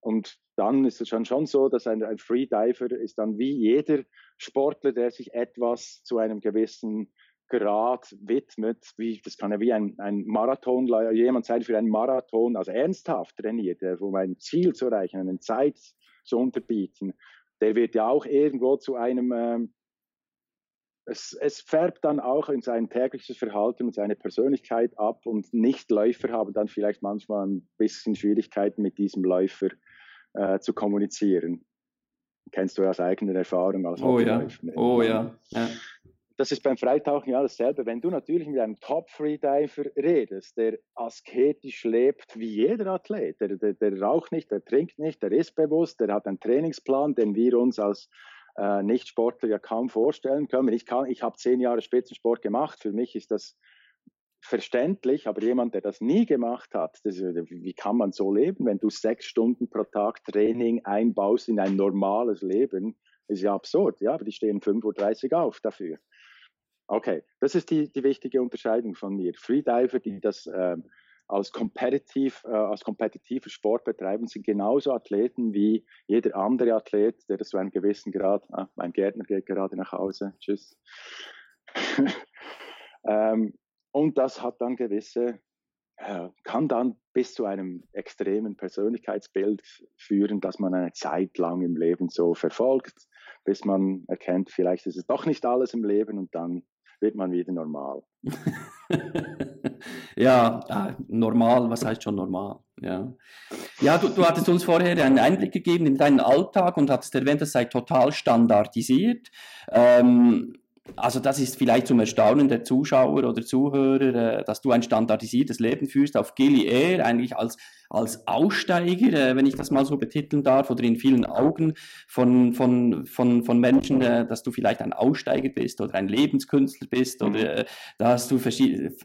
Und dann ist es schon, schon so, dass ein, ein Freediver ist dann wie jeder Sportler, der sich etwas zu einem gewissen Grad widmet, wie, das kann ja wie ein, ein Marathon, jemand Zeit für einen Marathon, also ernsthaft trainiert, um ein Ziel zu erreichen, eine Zeit zu unterbieten, der wird ja auch irgendwo zu einem, ähm, es, es, färbt dann auch in sein tägliches Verhalten und seine Persönlichkeit ab und Nichtläufer haben dann vielleicht manchmal ein bisschen Schwierigkeiten mit diesem Läufer äh, zu kommunizieren. Kennst du aus eigener Erfahrung als Oh ja, oh ja. ja. Das ist beim Freitauchen ja dasselbe. Wenn du natürlich mit einem Top-Freediver redest, der asketisch lebt wie jeder Athlet, der, der, der raucht nicht, der trinkt nicht, der ist bewusst, der hat einen Trainingsplan, den wir uns als äh, Nicht-Sportler ja kaum vorstellen können. Ich, ich habe zehn Jahre Spitzensport gemacht. Für mich ist das verständlich, aber jemand, der das nie gemacht hat, das, wie kann man so leben, wenn du sechs Stunden pro Tag Training einbaust in ein normales Leben, ist ja absurd, ja, aber die stehen 5.30 Uhr auf dafür. Okay, das ist die, die wichtige Unterscheidung von mir. Freediver, die das ähm, als, kompetitiv, äh, als kompetitiver Sport betreiben, sind genauso Athleten wie jeder andere Athlet, der das zu einem gewissen Grad, ah, mein Gärtner geht gerade nach Hause, tschüss. ähm, und das hat dann gewisse, äh, kann dann bis zu einem extremen Persönlichkeitsbild führen, dass man eine Zeit lang im Leben so verfolgt, bis man erkennt, vielleicht ist es doch nicht alles im Leben und dann wird man wieder normal. ja, äh, normal, was heißt schon normal? Ja, ja du, du hattest uns vorher einen Einblick gegeben in deinen Alltag und hattest erwähnt, das sei total standardisiert. Ähm, also das ist vielleicht zum Erstaunen der Zuschauer oder Zuhörer, äh, dass du ein standardisiertes Leben führst auf Gili Air, eigentlich als, als Aussteiger, äh, wenn ich das mal so betiteln darf, oder in vielen Augen von, von, von, von Menschen, äh, dass du vielleicht ein Aussteiger bist oder ein Lebenskünstler bist oder mhm. da hast du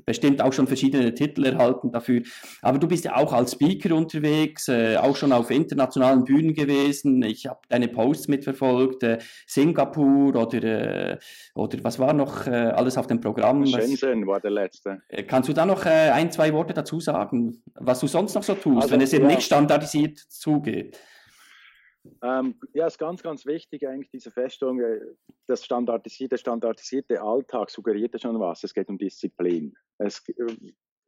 bestimmt auch schon verschiedene Titel erhalten dafür. Aber du bist ja auch als Speaker unterwegs, auch schon auf internationalen Bühnen gewesen. Ich habe deine Posts mitverfolgt, Singapur oder, oder was war noch äh, alles auf dem Programm? Shenzhen war der letzte. Äh, kannst du da noch äh, ein, zwei Worte dazu sagen, was du sonst noch so tust, also, wenn es eben ja. nicht standardisiert zugeht? Ähm, ja, ist ganz, ganz wichtig eigentlich diese Feststellung, äh, das standardisierte, standardisierte Alltag suggeriert ja schon was. Es geht um Disziplin. Es, äh,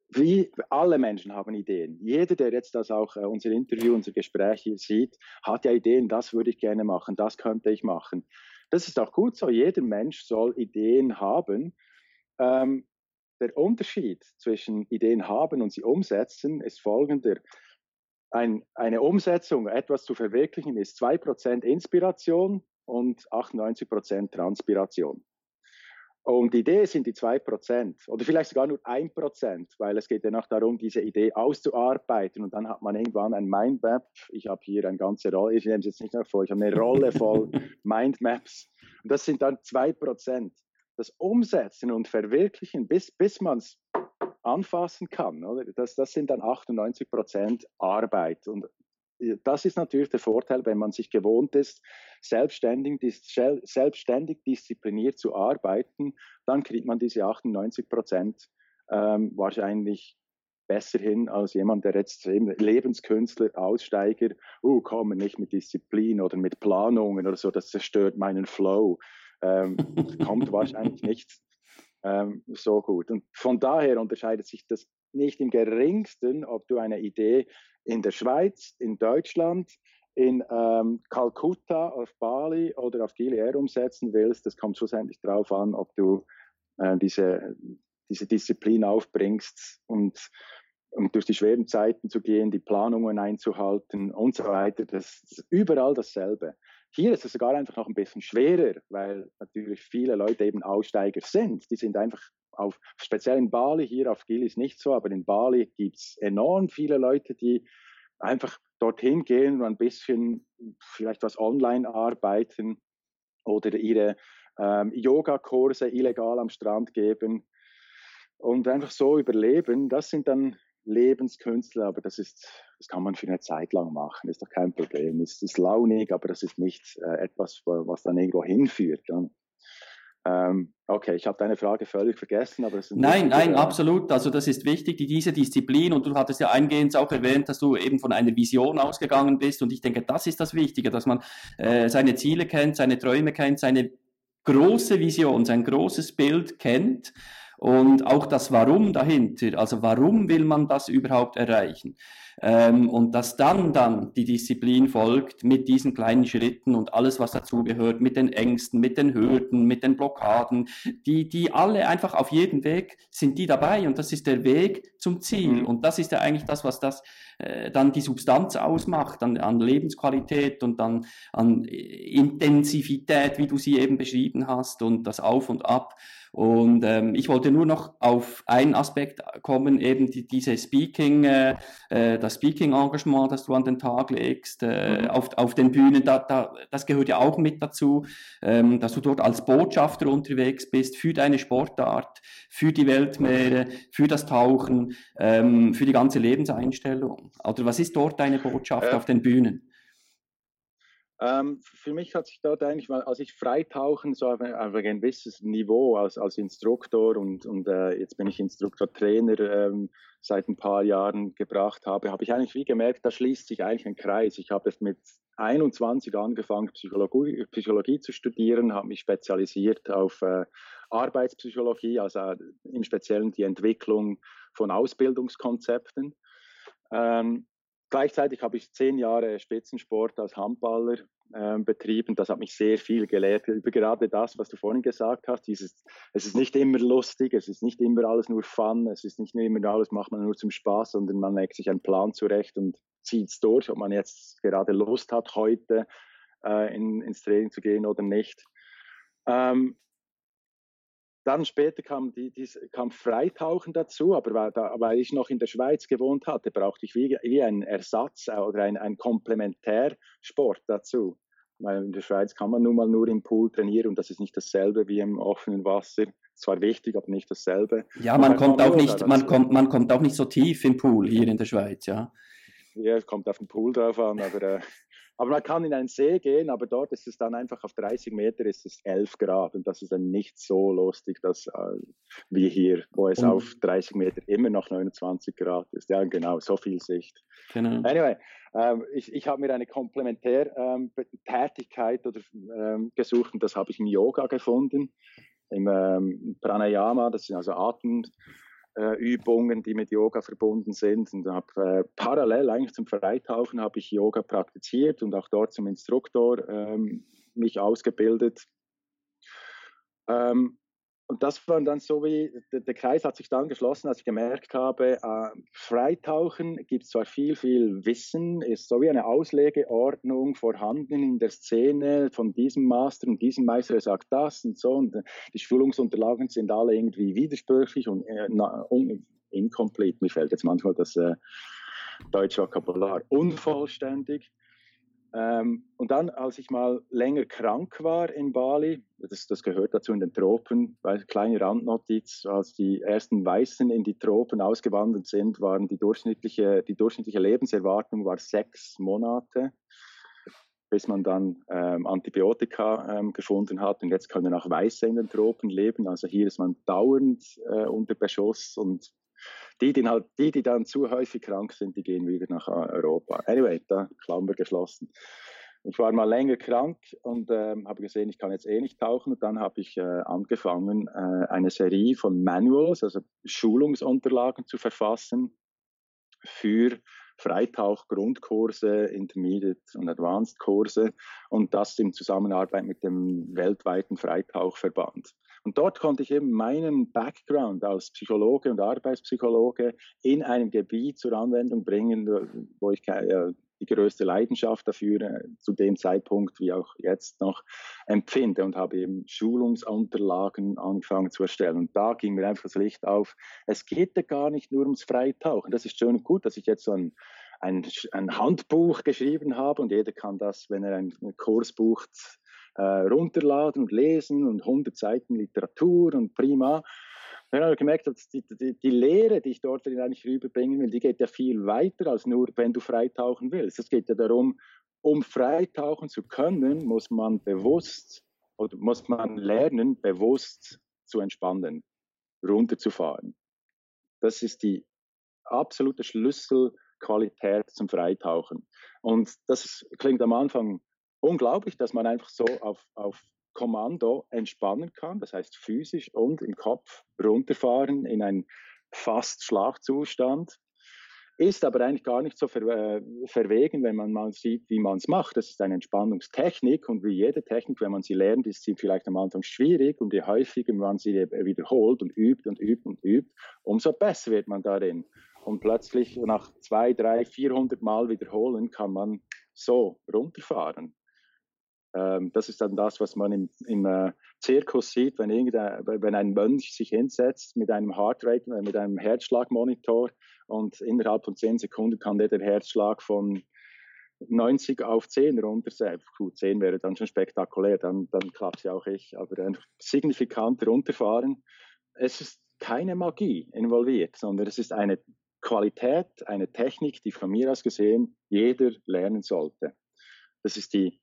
wie alle Menschen haben Ideen. Jeder, der jetzt das auch äh, unser Interview, unser Gespräch hier sieht, hat ja Ideen, das würde ich gerne machen, das könnte ich machen. Das ist auch gut so. Jeder Mensch soll Ideen haben. Ähm, der Unterschied zwischen Ideen haben und sie umsetzen ist folgender. Ein, eine Umsetzung, etwas zu verwirklichen, ist 2% Inspiration und 98% Transpiration. Und die Idee sind die 2% oder vielleicht sogar nur 1%, weil es geht ja noch darum, diese Idee auszuarbeiten und dann hat man irgendwann ein Mindmap. Ich habe hier eine ganze Rolle, ich nehme es jetzt nicht mehr vor, ich habe eine Rolle voll Mindmaps und das sind dann 2%. Das Umsetzen und Verwirklichen, bis, bis man es anfassen kann, oder? Das, das sind dann 98% Arbeit und das ist natürlich der Vorteil, wenn man sich gewohnt ist, selbstständig, selbstständig diszipliniert zu arbeiten, dann kriegt man diese 98 Prozent ähm, wahrscheinlich besser hin als jemand, der jetzt Lebenskünstler, Aussteiger, uh, komme nicht mit Disziplin oder mit Planungen oder so, das zerstört meinen Flow. Ähm, kommt wahrscheinlich nicht ähm, so gut. Und von daher unterscheidet sich das nicht im geringsten, ob du eine Idee in der Schweiz, in Deutschland, in ähm, Kalkutta, auf Bali oder auf Gili umsetzen willst. Das kommt schlussendlich darauf an, ob du äh, diese, diese Disziplin aufbringst und um durch die schweren Zeiten zu gehen, die Planungen einzuhalten und so weiter. Das ist überall dasselbe. Hier ist es sogar einfach noch ein bisschen schwerer, weil natürlich viele Leute eben Aussteiger sind. Die sind einfach auf, speziell in Bali, hier auf Gili ist nicht so, aber in Bali gibt es enorm viele Leute, die einfach dorthin gehen und ein bisschen vielleicht was online arbeiten oder ihre ähm, Yogakurse illegal am Strand geben und einfach so überleben. Das sind dann Lebenskünstler, aber das ist, das kann man für eine Zeit lang machen, ist doch kein Problem. Es ist launig, aber das ist nicht äh, etwas, was dann irgendwo hinführt. Ja. Ähm, okay, ich habe deine Frage völlig vergessen, aber es ist Nein, nein, Frage. absolut. Also das ist wichtig, die, diese Disziplin und du hattest ja eingehend auch erwähnt, dass du eben von einer Vision ausgegangen bist und ich denke, das ist das Wichtige, dass man äh, seine Ziele kennt, seine Träume kennt, seine große Vision, sein großes Bild kennt und auch das Warum dahinter. Also warum will man das überhaupt erreichen? Ähm, und dass dann dann die Disziplin folgt mit diesen kleinen Schritten und alles, was dazugehört, mit den Ängsten, mit den Hürden, mit den Blockaden, die, die alle einfach auf jedem Weg sind die dabei und das ist der Weg zum Ziel. Mhm. Und das ist ja eigentlich das, was das äh, dann die Substanz ausmacht, an, an Lebensqualität und dann an Intensivität, wie du sie eben beschrieben hast und das Auf und Ab. Und ähm, ich wollte nur noch auf einen Aspekt kommen, eben die, diese Speaking, äh, äh, das Speaking-Engagement, das du an den Tag legst, äh, mhm. auf, auf den Bühnen, da, da, das gehört ja auch mit dazu, ähm, dass du dort als Botschafter unterwegs bist für deine Sportart, für die Weltmeere, für das Tauchen, ähm, für die ganze Lebenseinstellung. Oder was ist dort deine Botschaft auf den Bühnen? Ähm, für mich hat sich dort eigentlich mal, als ich Freitauchen so auf ein, auf ein gewisses Niveau als, als Instruktor und, und äh, jetzt bin ich Instruktor-Trainer ähm, seit ein paar Jahren gebracht habe, habe ich eigentlich wie gemerkt, da schließt sich eigentlich ein Kreis. Ich habe mit 21 angefangen, Psychologie, Psychologie zu studieren, habe mich spezialisiert auf äh, Arbeitspsychologie, also äh, im Speziellen die Entwicklung von Ausbildungskonzepten. Ähm, Gleichzeitig habe ich zehn Jahre Spitzensport als Handballer äh, betrieben. Das hat mich sehr viel gelehrt über gerade das, was du vorhin gesagt hast. Dieses, es ist nicht immer lustig, es ist nicht immer alles nur Fun, es ist nicht immer alles macht man nur zum Spaß, sondern man legt sich einen Plan zurecht und zieht es durch, ob man jetzt gerade Lust hat, heute äh, in, ins Training zu gehen oder nicht. Ähm, dann später kam, die, die, kam Freitauchen dazu, aber weil, da, weil, ich noch in der Schweiz gewohnt hatte, brauchte ich wie, wie einen Ersatz oder einen, einen Komplementärsport dazu. Weil in der Schweiz kann man nun mal nur im Pool trainieren und das ist nicht dasselbe wie im offenen Wasser. Zwar wichtig, aber nicht dasselbe. Ja, man kommt auch nicht, man kommt, man kommt auch nicht so tief im Pool hier in der Schweiz, ja. Ja, es kommt auf den Pool drauf an, aber äh, aber man kann in einen See gehen, aber dort ist es dann einfach auf 30 Meter ist es 11 Grad und das ist dann nicht so lustig, dass, äh, wie hier, wo es und auf 30 Meter immer noch 29 Grad ist. Ja, genau, so viel Sicht. Genau. Anyway, ähm, ich, ich habe mir eine Komplementärtätigkeit ähm, ähm, gesucht und das habe ich im Yoga gefunden, im ähm, Pranayama, das sind also Atem äh, Übungen, die mit Yoga verbunden sind. Und habe äh, parallel eigentlich zum Freitauchen habe ich Yoga praktiziert und auch dort zum Instruktor ähm, mich ausgebildet. Ähm, und das war dann so wie, der, der, Kreis hat sich dann geschlossen, als ich gemerkt habe, äh, Freitauchen gibt zwar viel, viel Wissen, ist so wie eine Auslegeordnung vorhanden in der Szene von diesem Master und diesem Meister, sagt das und so, und äh, die Schulungsunterlagen sind alle irgendwie widersprüchlich und, äh, un, incomplete. Mir fällt jetzt manchmal das äh, deutsche Vokabular unvollständig. Ähm, und dann, als ich mal länger krank war in Bali, das, das gehört dazu in den Tropen, weil kleine Randnotiz, als die ersten Weißen in die Tropen ausgewandert sind, waren die durchschnittliche, die durchschnittliche Lebenserwartung war sechs Monate, bis man dann ähm, Antibiotika ähm, gefunden hat. Und jetzt können auch Weiße in den Tropen leben. Also hier ist man dauernd äh, unter Beschuss und die, die, halt, die, die dann zu häufig krank sind, die gehen wieder nach Europa. Anyway, da Klammer geschlossen. Ich war mal länger krank und ähm, habe gesehen, ich kann jetzt eh nicht tauchen. Und dann habe ich äh, angefangen, äh, eine Serie von Manuals, also Schulungsunterlagen zu verfassen für Freitauch-Grundkurse, Intermediate und Advanced Kurse und das in Zusammenarbeit mit dem weltweiten Freitauchverband. Und dort konnte ich eben meinen Background als Psychologe und Arbeitspsychologe in einem Gebiet zur Anwendung bringen, wo ich äh, die größte Leidenschaft dafür äh, zu dem Zeitpunkt wie auch jetzt noch empfinde und habe eben Schulungsunterlagen angefangen zu erstellen. Und da ging mir einfach das Licht auf. Es geht ja gar nicht nur ums Freitauchen. Das ist schön und gut, dass ich jetzt so ein ein, ein Handbuch geschrieben habe und jeder kann das, wenn er einen Kurs bucht, äh, runterladen und lesen und 100 Seiten Literatur und prima. Dann habe ich gemerkt, dass die, die, die Lehre, die ich dort eigentlich rüberbringen will, die geht ja viel weiter als nur, wenn du freitauchen willst. Es geht ja darum, um freitauchen zu können, muss man bewusst oder muss man lernen, bewusst zu entspannen, runterzufahren. Das ist die absolute Schlüsselqualität zum Freitauchen. Und das klingt am Anfang unglaublich, dass man einfach so auf, auf Kommando entspannen kann, das heißt physisch und im Kopf runterfahren in einen fast Schlafzustand. Ist aber eigentlich gar nicht so ver, äh, verwegen, wenn man mal sieht, wie man es macht. Das ist eine Entspannungstechnik und wie jede Technik, wenn man sie lernt, ist sie vielleicht am Anfang schwierig und je häufiger man sie wiederholt und übt und übt und übt, umso besser wird man darin. Und plötzlich nach zwei, drei, vierhundert Mal wiederholen kann man so runterfahren. Ähm, das ist dann das, was man im, im äh, Zirkus sieht, wenn, wenn ein Mönch sich hinsetzt mit einem Heartrate, äh, mit einem Herzschlagmonitor und innerhalb von zehn Sekunden kann der den Herzschlag von 90 auf 10 runtersetzen. Gut, 10 wäre dann schon spektakulär, dann, dann klappt ja auch ich, aber ein signifikant runterfahren. Es ist keine Magie involviert, sondern es ist eine Qualität, eine Technik, die von mir aus gesehen jeder lernen sollte. Das ist die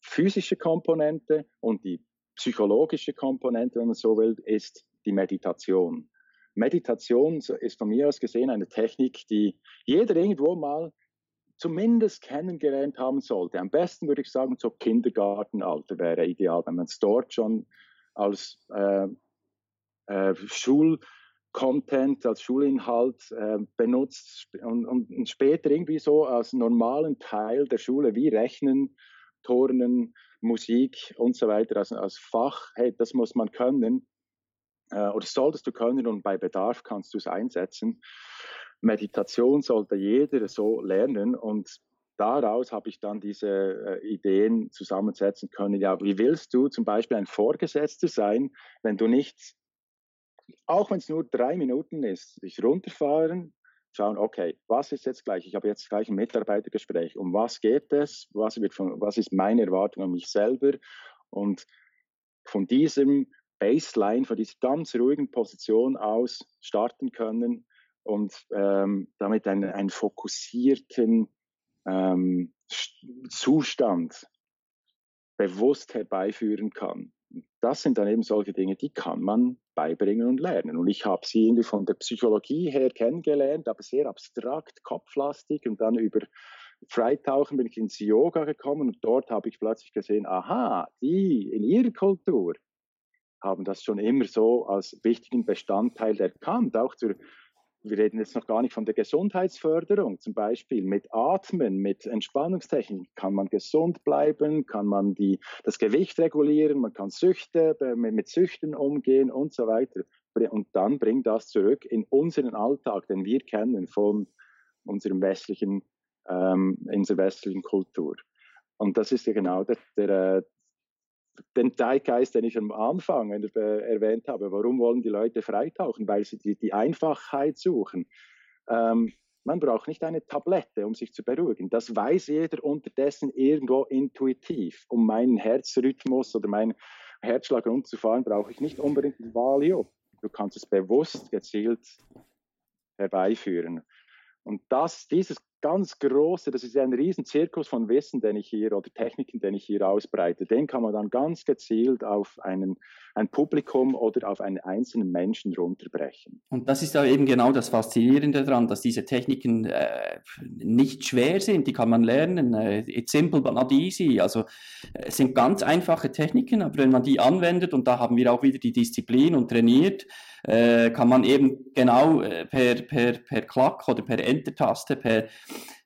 physische Komponente und die psychologische Komponente, wenn man so will, ist die Meditation. Meditation ist von mir aus gesehen eine Technik, die jeder irgendwo mal zumindest kennengelernt haben sollte. Am besten würde ich sagen, so Kindergartenalter wäre ideal, wenn man es dort schon als äh, äh, Schulcontent, als Schulinhalt äh, benutzt und, und, später irgendwie so als normalen Teil der Schule wie Rechnen Turnen, Musik und so weiter als, als Fach, hey, das muss man können äh, oder solltest du können und bei Bedarf kannst du es einsetzen. Meditation sollte jeder so lernen und daraus habe ich dann diese äh, Ideen zusammensetzen können. Ja, wie willst du zum Beispiel ein Vorgesetzter sein, wenn du nicht, auch wenn es nur drei Minuten ist, dich runterfahren, schauen, okay, was ist jetzt gleich? Ich habe jetzt gleich ein Mitarbeitergespräch. Um was geht es? Was, wird von, was ist meine Erwartung an mich selber? Und von diesem Baseline, von dieser ganz ruhigen Position aus starten können und ähm, damit einen, einen fokussierten ähm, Zustand bewusst herbeiführen kann. Das sind dann eben solche Dinge, die kann man beibringen und lernen. Und ich habe sie irgendwie von der Psychologie her kennengelernt, aber sehr abstrakt, kopflastig und dann über Freitauchen bin ich ins Yoga gekommen und dort habe ich plötzlich gesehen, aha, die in ihrer Kultur haben das schon immer so als wichtigen Bestandteil erkannt, auch zur wir reden jetzt noch gar nicht von der Gesundheitsförderung, zum Beispiel mit Atmen, mit Entspannungstechniken kann man gesund bleiben, kann man die, das Gewicht regulieren, man kann Süchte, mit, mit Süchten umgehen und so weiter. Und dann bringt das zurück in unseren Alltag, den wir kennen von unserem westlichen, ähm, unserer westlichen Kultur. Und das ist ja genau der, der, den Zeitgeist, den ich am Anfang erwähnt habe. Warum wollen die Leute freitauchen? Weil sie die, die Einfachheit suchen. Ähm, man braucht nicht eine Tablette, um sich zu beruhigen. Das weiß jeder unterdessen irgendwo intuitiv. Um meinen Herzrhythmus oder meinen Herzschlag runterzufahren, brauche ich nicht unbedingt Valium. Du kannst es bewusst, gezielt herbeiführen. Und das, dieses ganz große, das ist ein riesen Zirkus von Wissen, den ich hier oder Techniken, den ich hier ausbreite, den kann man dann ganz gezielt auf einen, ein Publikum oder auf einen einzelnen Menschen runterbrechen. Und das ist ja eben genau das Faszinierende daran, dass diese Techniken äh, nicht schwer sind, die kann man lernen. Äh, it's simple but not easy. Also es sind ganz einfache Techniken, aber wenn man die anwendet, und da haben wir auch wieder die Disziplin und trainiert, äh, kann man eben genau äh, per, per, per Klack oder per Enter-Taste, per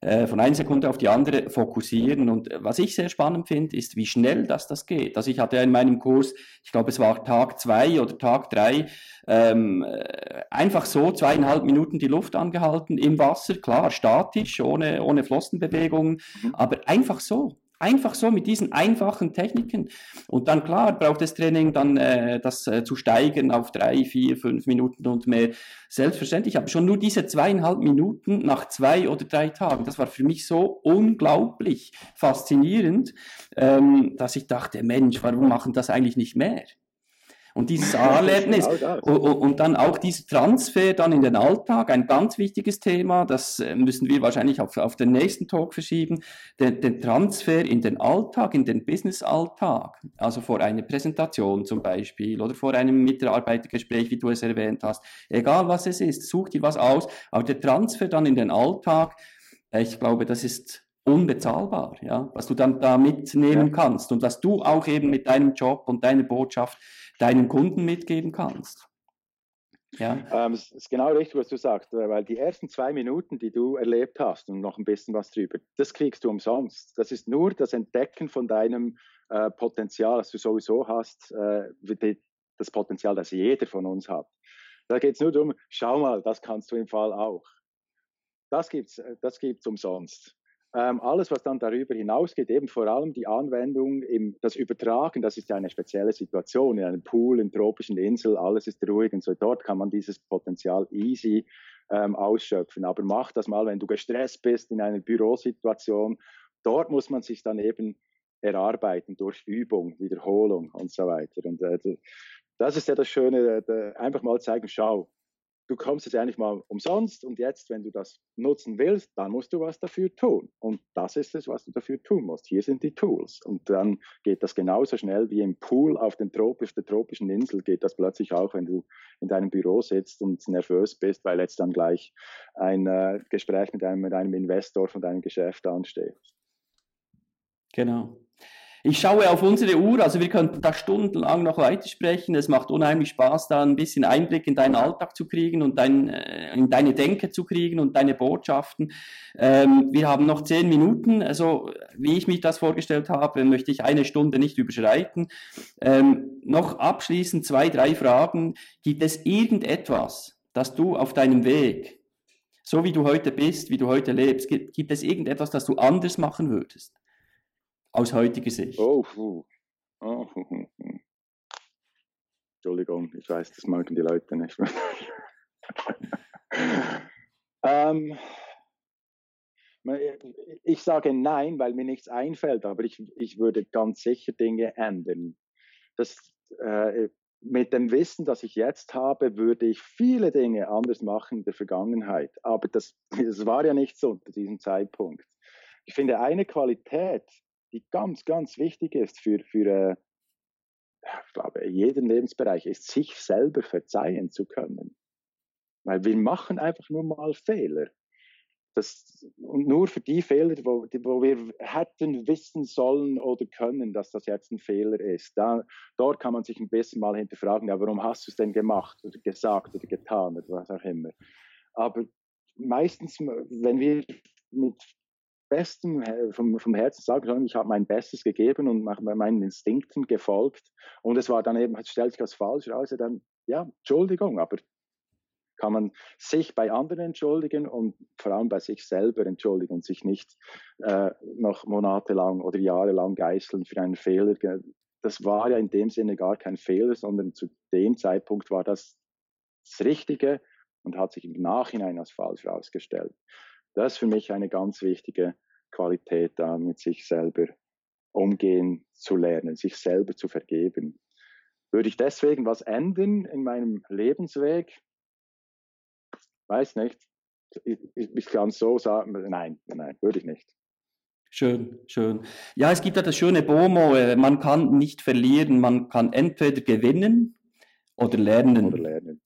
äh, von einer Sekunde auf die andere fokussieren. Und was ich sehr spannend finde, ist, wie schnell das, das geht. Also ich hatte ja in meinem Kurs, ich glaube, es war Tag zwei oder Tag drei, ähm, äh, einfach so zweieinhalb Minuten die Luft angehalten im Wasser, klar, statisch, ohne, ohne Flossenbewegungen, mhm. aber einfach so. Einfach so mit diesen einfachen Techniken. Und dann klar braucht das Training dann äh, das äh, zu steigern auf drei, vier, fünf Minuten und mehr. Selbstverständlich, aber schon nur diese zweieinhalb Minuten nach zwei oder drei Tagen, das war für mich so unglaublich faszinierend, ähm, dass ich dachte, Mensch, warum machen das eigentlich nicht mehr? Und dieses A-Erlebnis und, und, dann auch dieser Transfer dann in den Alltag, ein ganz wichtiges Thema, das äh, müssen wir wahrscheinlich auf, auf den nächsten Talk verschieben, den, den Transfer in den Alltag, in den Business-Alltag, also vor einer Präsentation zum Beispiel oder vor einem Mitarbeitergespräch, wie du es erwähnt hast, egal was es ist, such dir was aus, aber der Transfer dann in den Alltag, äh, ich glaube, das ist unbezahlbar, ja, was du dann da mitnehmen ja. kannst und was du auch eben mit deinem Job und deiner Botschaft deinen Kunden mitgeben kannst. Ja. Ähm, es ist genau richtig, was du sagst, weil die ersten zwei Minuten, die du erlebt hast und noch ein bisschen was drüber, das kriegst du umsonst. Das ist nur das Entdecken von deinem äh, Potenzial, das du sowieso hast, äh, das Potenzial, das jeder von uns hat. Da geht es nur darum, schau mal, das kannst du im Fall auch. Das gibt es äh, das gibt's umsonst. Ähm, alles, was dann darüber hinausgeht, eben vor allem die Anwendung, im, das Übertragen, das ist eine spezielle Situation in einem Pool, in tropischen Insel, alles ist ruhig und so. Dort kann man dieses Potenzial easy ähm, ausschöpfen. Aber mach das mal, wenn du gestresst bist in einer Bürosituation. Dort muss man sich dann eben erarbeiten durch Übung, Wiederholung und so weiter. Und äh, das ist ja das Schöne, äh, einfach mal zeigen, schau, du kommst jetzt eigentlich mal umsonst und jetzt, wenn du das nutzen willst, dann musst du was dafür tun. Und das ist es, was du dafür tun musst. Hier sind die Tools. Und dann geht das genauso schnell wie im Pool auf, den Tropisch, der tropischen Insel, geht das plötzlich auch, wenn du in deinem Büro sitzt und nervös bist, weil jetzt dann gleich ein äh, Gespräch mit einem, mit einem Investor von deinem Geschäft ansteht. Genau. Ich schaue auf unsere Uhr, also wir könnten da stundenlang noch weitersprechen. Es macht unheimlich Spaß, da ein bisschen Einblick in deinen Alltag zu kriegen und dein, äh, in deine Denke zu kriegen und deine Botschaften. Ähm, wir haben noch zehn Minuten, also wie ich mich das vorgestellt habe, möchte ich eine Stunde nicht überschreiten. Ähm, noch abschließend zwei, drei Fragen. Gibt es irgendetwas, das du auf deinem Weg, so wie du heute bist, wie du heute lebst, gibt, gibt es irgendetwas, das du anders machen würdest? Aus heutiger Sicht? Oh, oh, oh, Entschuldigung, ich weiß, das mögen die Leute nicht. ähm, ich sage nein, weil mir nichts einfällt, aber ich, ich würde ganz sicher Dinge ändern. Das, äh, mit dem Wissen, das ich jetzt habe, würde ich viele Dinge anders machen in der Vergangenheit. Aber das, das war ja nicht so unter diesem Zeitpunkt. Ich finde, eine Qualität, die ganz, ganz wichtig ist für, für äh, ich glaube, jeden Lebensbereich, ist sich selber verzeihen zu können. Weil wir machen einfach nur mal Fehler. Das, und nur für die Fehler, wo, wo wir hätten wissen sollen oder können, dass das jetzt ein Fehler ist, da, dort kann man sich ein bisschen mal hinterfragen, ja, warum hast du es denn gemacht oder gesagt oder getan oder was auch immer. Aber meistens, wenn wir mit Besten vom, vom Herzen sagen, ich habe mein Bestes gegeben und meinen Instinkten gefolgt und es war dann eben, stellt sich das falsch raus, dann, ja, Entschuldigung, aber kann man sich bei anderen entschuldigen und vor allem bei sich selber entschuldigen und sich nicht äh, noch monatelang oder jahrelang geißeln für einen Fehler. Das war ja in dem Sinne gar kein Fehler, sondern zu dem Zeitpunkt war das das Richtige und hat sich im Nachhinein als falsch herausgestellt. Das ist für mich eine ganz wichtige Qualität, da mit sich selber umgehen zu lernen, sich selber zu vergeben. Würde ich deswegen was ändern in meinem Lebensweg? Weiß nicht. Ich, ich kann so sagen, nein, nein, würde ich nicht. Schön, schön. Ja, es gibt ja das schöne Bomo, äh, man kann nicht verlieren, man kann entweder gewinnen oder lernen. Oder lernen.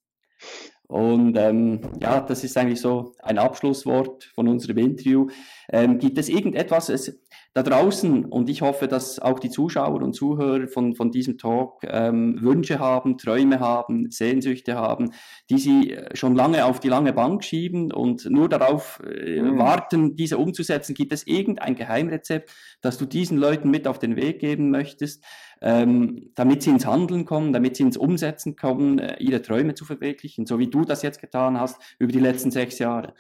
Und ähm, ja, das ist eigentlich so ein Abschlusswort von unserem Interview. Ähm, gibt es irgendetwas es, da draußen, und ich hoffe, dass auch die Zuschauer und Zuhörer von, von diesem Talk ähm, Wünsche haben, Träume haben, Sehnsüchte haben, die sie äh, schon lange auf die lange Bank schieben und nur darauf äh, mhm. warten, diese umzusetzen. Gibt es irgendein Geheimrezept, das du diesen Leuten mit auf den Weg geben möchtest? Ähm, damit sie ins Handeln kommen, damit sie ins Umsetzen kommen, äh, ihre Träume zu verwirklichen, so wie du das jetzt getan hast über die letzten sechs Jahre?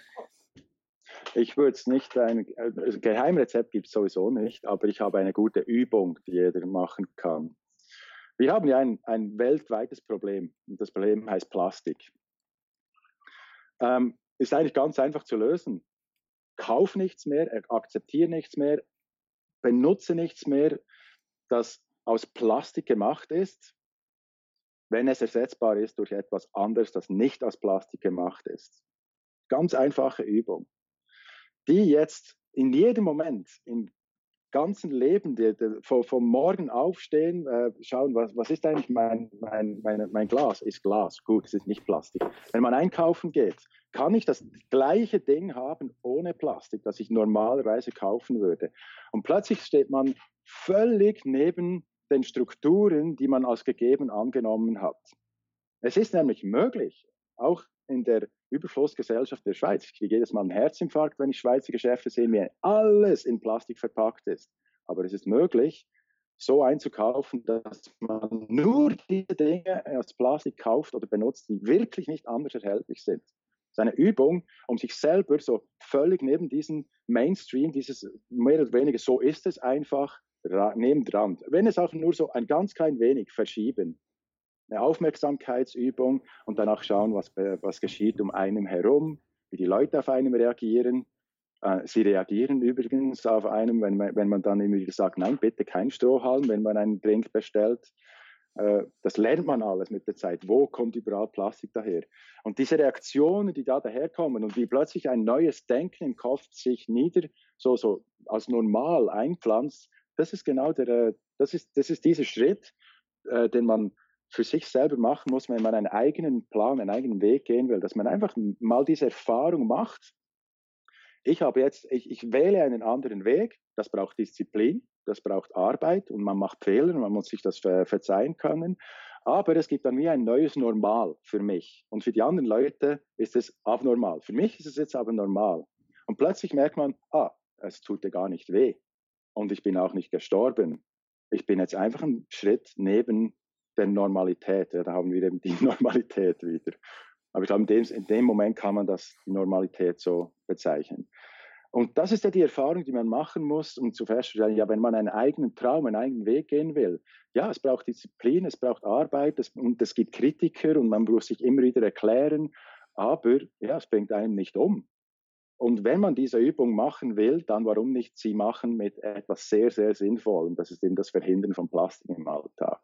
Ich würde es nicht, ein, also Geheimrezept gibt es sowieso nicht, aber ich habe eine gute Übung, die jeder machen kann. Wir haben ja ein, ein weltweites Problem und das Problem heißt Plastik. Ähm, ist eigentlich ganz einfach zu lösen. Kauf nichts mehr, akzeptiere nichts mehr, benutze nichts mehr, das aus Plastik gemacht ist, wenn es ersetzbar ist durch etwas anderes, das nicht aus Plastik gemacht ist. Ganz einfache Übung, die jetzt in jedem Moment, in ganzen Leben, die, die, vom, vom, Morgen aufstehen, äh, schauen, was, was ist eigentlich mein, mein, mein, mein Glas? Ist Glas, gut, es ist nicht Plastik. Wenn man einkaufen geht, kann ich das gleiche Ding haben ohne Plastik, das ich normalerweise kaufen würde. Und plötzlich steht man völlig neben den Strukturen, die man als gegeben angenommen hat. Es ist nämlich möglich, auch in der Überflussgesellschaft der Schweiz. Ich kriege jedes Mal einen Herzinfarkt, wenn ich Schweizer Geschäfte sehe, mir alles in Plastik verpackt ist. Aber es ist möglich, so einzukaufen, dass man nur die Dinge aus Plastik kauft oder benutzt, die wirklich nicht anders erhältlich sind. Das ist eine Übung, um sich selber so völlig neben diesen Mainstream, dieses mehr oder weniger so ist es einfach, neben dran. Wenn es auch nur so ein ganz klein wenig verschieben, eine Aufmerksamkeitsübung und danach schauen, was, was geschieht um einem herum, wie die Leute auf einem reagieren. Äh, sie reagieren übrigens auf einem, wenn man, wenn man dann immer wieder sagt, nein, bitte kein Strohhalm, wenn man einen Drink bestellt. Äh, das lernt man alles mit der Zeit. Wo kommt überall Plastik daher? Und diese Reaktionen, die da daherkommen und wie plötzlich ein neues Denken im Kopf sich nieder, so, so als normal einpflanzt, das ist genau der, das ist, das ist dieser Schritt, äh, den man für sich selber machen muss, wenn man einen eigenen Plan, einen eigenen Weg gehen will, dass man einfach mal diese Erfahrung macht. Ich habe jetzt, ich, ich wähle einen anderen Weg. Das braucht Disziplin, das braucht Arbeit und man macht Fehler und man muss sich das ver verzeihen können. Aber es gibt dann wie ein neues Normal für mich. Und für die anderen Leute ist es abnormal. Für mich ist es jetzt aber normal. Und plötzlich merkt man, ah, es tut dir gar nicht weh. Und ich bin auch nicht gestorben. Ich bin jetzt einfach einen Schritt neben der Normalität. Ja, da haben wir eben die Normalität wieder. Aber ich glaube, in dem, in dem Moment kann man das Normalität so bezeichnen. Und das ist ja die Erfahrung, die man machen muss, um zu feststellen, ja, wenn man einen eigenen Traum, einen eigenen Weg gehen will, ja, es braucht Disziplin, es braucht Arbeit es, und es gibt Kritiker und man muss sich immer wieder erklären, aber ja, es bringt einem nicht um. Und wenn man diese Übung machen will, dann warum nicht sie machen mit etwas sehr, sehr Sinnvollem? Das ist eben das Verhindern von Plastik im Alltag.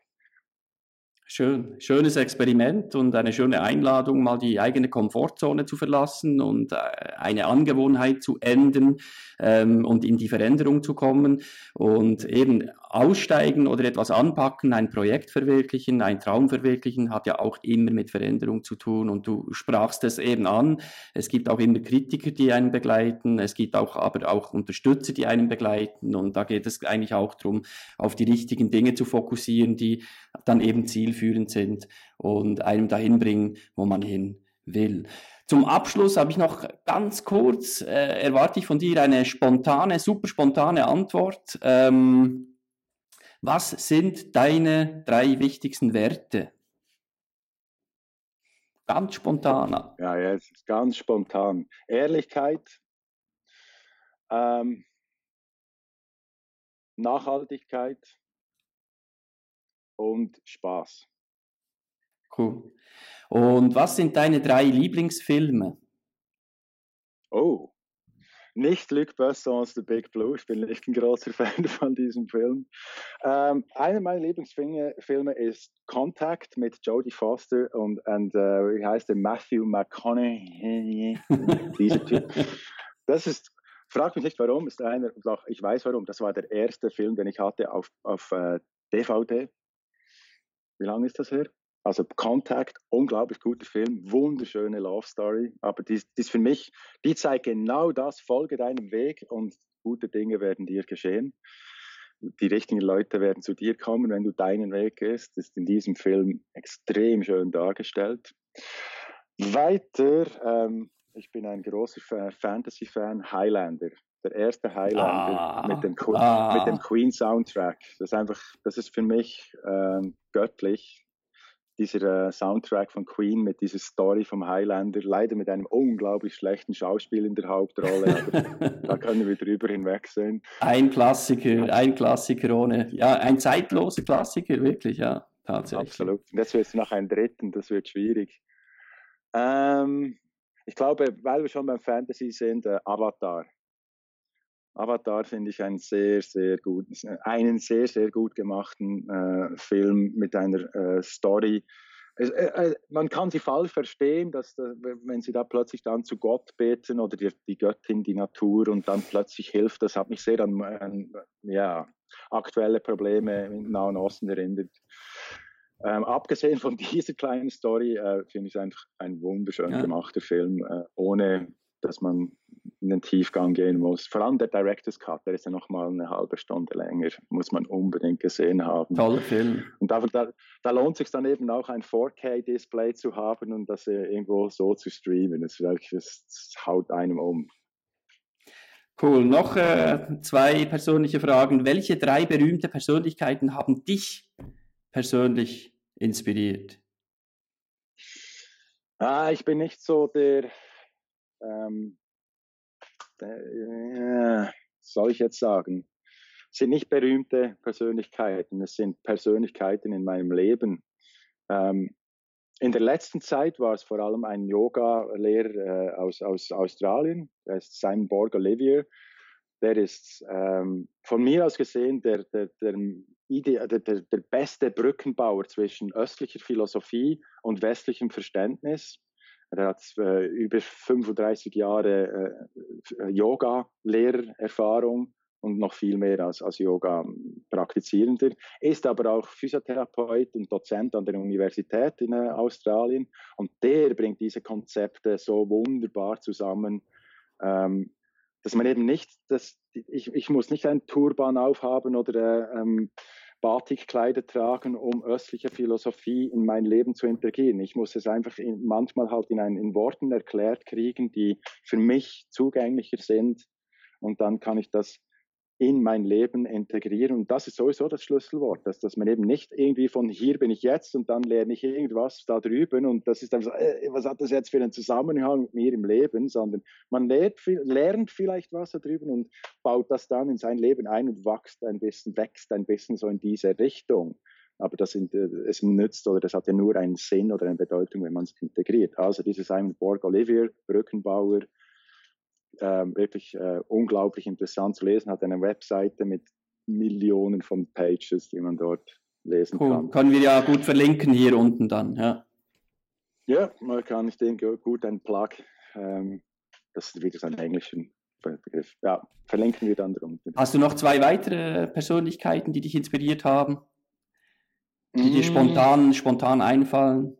Schön, schönes Experiment und eine schöne Einladung, mal die eigene Komfortzone zu verlassen und äh, eine Angewohnheit zu ändern ähm, und in die Veränderung zu kommen und eben aussteigen oder etwas anpacken, ein Projekt verwirklichen, ein Traum verwirklichen, hat ja auch immer mit Veränderung zu tun und du sprachst es eben an. Es gibt auch immer Kritiker, die einen begleiten, es gibt auch aber auch Unterstützer, die einen begleiten und da geht es eigentlich auch darum, auf die richtigen Dinge zu fokussieren, die dann eben zielführend sind und einem dahin bringen, wo man hin will. Zum Abschluss habe ich noch ganz kurz, äh, erwarte ich von dir eine spontane, super spontane Antwort. Ähm, was sind deine drei wichtigsten Werte? Ganz spontan. Ja, jetzt ganz spontan. Ehrlichkeit, ähm, Nachhaltigkeit und Spaß. Cool. Und was sind deine drei Lieblingsfilme? Oh, nicht Luc Besson's The Big Blue. Ich bin nicht ein großer Fan von diesem Film. Ähm, einer meiner Lieblingsfilme ist Contact mit Jodie Foster und, und uh, wie heißt der Matthew McConaughey. Dieser Typ. Das ist Frag mich nicht warum, ist einer, doch, ich weiß warum, das war der erste Film, den ich hatte auf, auf äh, DVD. Wie lange ist das her? Also Contact, unglaublich guter Film, wunderschöne Love Story. Aber die, die ist für mich, die zeigt genau das, folge deinem Weg und gute Dinge werden dir geschehen. Die richtigen Leute werden zu dir kommen, wenn du deinen Weg gehst. Das ist in diesem Film extrem schön dargestellt. Weiter, ähm, ich bin ein großer Fantasy-Fan, Highlander. Der erste Highlander ah, mit, dem ah. mit dem Queen Soundtrack. Das ist einfach, das ist für mich ähm, göttlich dieser äh, Soundtrack von Queen mit dieser Story vom Highlander, leider mit einem unglaublich schlechten Schauspiel in der Hauptrolle, aber da können wir drüber hinwegsehen. Ein Klassiker, ein Klassiker ohne, ja, ein zeitloser Klassiker, wirklich, ja, tatsächlich. Absolut. Und jetzt wird es noch ein dritten, das wird schwierig. Ähm, ich glaube, weil wir schon beim Fantasy sind, äh, Avatar. Avatar finde ich einen sehr, sehr guten, einen sehr, sehr gut gemachten äh, Film mit einer äh, Story. es, äh, äh, man kann sie falsch verstehen, dass wenn sie da plötzlich dann zu Gott beten oder die, die Göttin, die Natur und dann plötzlich hilft, das hat mich sehr an, an ja, aktuelle Probleme im Nahen Osten erinnert. Ähm, abgesehen von dieser kleinen Story äh, finde ich es einfach ein wunderschön ja. gemachter Film, äh, ohne dass man in den Tiefgang gehen muss. Vor allem der Director's Cut, der ist ja noch mal eine halbe Stunde länger, muss man unbedingt gesehen haben. Toller Film. Und da, da, da lohnt sich dann eben auch ein 4K-Display zu haben und das irgendwo so zu streamen. Das, das, das haut einem um. Cool. Noch äh, zwei persönliche Fragen. Welche drei berühmte Persönlichkeiten haben dich persönlich inspiriert? Ah, ich bin nicht so der ähm, äh, soll ich jetzt sagen, sind nicht berühmte Persönlichkeiten, es sind Persönlichkeiten in meinem Leben. Ähm, in der letzten Zeit war es vor allem ein Yoga-Lehrer äh, aus, aus Australien, der ist Simon Borg Olivier. Der ist ähm, von mir aus gesehen der, der, der, der, der, der beste Brückenbauer zwischen östlicher Philosophie und westlichem Verständnis. Er hat äh, über 35 Jahre äh, Yoga-Lehrererfahrung und noch viel mehr als, als Yoga-Praktizierender. Ist aber auch Physiotherapeut und Dozent an der Universität in äh, Australien. Und der bringt diese Konzepte so wunderbar zusammen, ähm, dass man eben nicht, das, ich, ich muss nicht einen Turban aufhaben oder äh, ähm, Batikkleider tragen, um östliche Philosophie in mein Leben zu integrieren. Ich muss es einfach in, manchmal halt in, ein, in Worten erklärt kriegen, die für mich zugänglicher sind. Und dann kann ich das in mein Leben integrieren. Und das ist sowieso das Schlüsselwort, dass, dass man eben nicht irgendwie von hier bin ich jetzt und dann lerne ich irgendwas da drüben und das ist so, äh, was hat das jetzt für einen Zusammenhang mit mir im Leben, sondern man lernt, lernt vielleicht was da drüben und baut das dann in sein Leben ein und wächst ein bisschen, wächst ein bisschen so in diese Richtung. Aber das sind, äh, es nützt oder das hat ja nur einen Sinn oder eine Bedeutung, wenn man es integriert. Also dieses Simon Borg Olivier, Brückenbauer, äh, wirklich äh, unglaublich interessant zu lesen, hat eine Webseite mit Millionen von Pages, die man dort lesen cool. kann. Können wir ja gut verlinken hier unten dann, ja. Ja, man kann, ich denke, gut ein Plug, ähm, das ist wieder so ein englischen Begriff. Ja, verlinken wir dann drunter. Hast du noch zwei weitere Persönlichkeiten, die dich inspiriert haben? Die mm. dir spontan, spontan einfallen?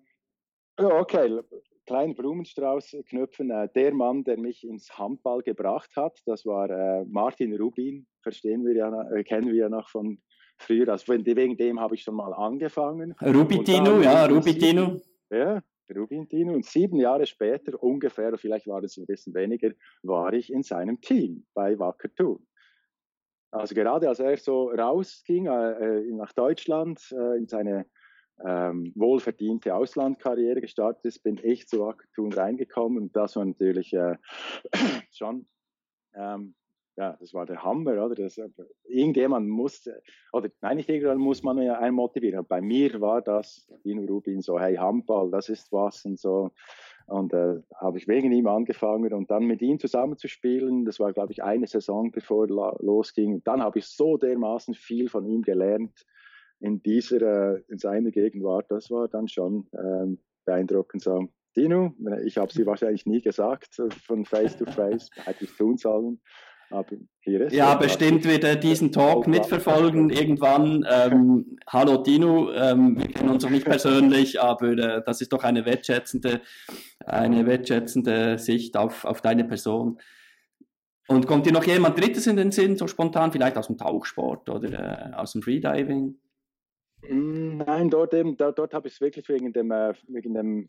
Ja, okay kleinen Blumenstrauß knüpfen. Äh, der Mann, der mich ins Handball gebracht hat, das war äh, Martin Rubin, verstehen wir ja, äh, kennen wir ja noch von früher. Also wegen dem habe ich schon mal angefangen. Rubitino, ja, Rubitino. Ja, Rubintino. Und sieben Jahre später, ungefähr, vielleicht war es ein bisschen weniger, war ich in seinem Team bei Wacker Thun. Also gerade als er so rausging äh, äh nach Deutschland äh, in seine ähm, wohlverdiente Auslandkarriere gestartet ist, bin ich zu Akatun reingekommen und das war natürlich äh, schon, ähm, ja, das war der Hammer, oder? Das, äh, irgendjemand muss, oder nein, nicht irgendwann muss man ja einen motivieren. Bei mir war das, Dino Rubin, so, hey, Handball, das ist was und so. Und äh, habe ich wegen ihm angefangen und dann mit ihm zusammenzuspielen. Das war, glaube ich, eine Saison, bevor er losging. Dann habe ich so dermaßen viel von ihm gelernt in dieser, äh, in seiner Gegenwart, das war dann schon ähm, beeindruckend. So, Dino, ich habe sie wahrscheinlich nie gesagt, äh, von Face to Face, hätte ich tun sollen. Aber hier ist ja, bestimmt wird er diesen Talk mitverfolgen irgendwann. Ähm, hallo Dino, ähm, wir kennen uns noch nicht persönlich, aber äh, das ist doch eine wertschätzende, eine wertschätzende Sicht auf, auf deine Person. Und kommt dir noch jemand Drittes in den Sinn, so spontan, vielleicht aus dem Tauchsport oder äh, aus dem Freediving? Mm, nein, dort, eben, dort, dort habe ich es wirklich wegen dem, äh, wegen dem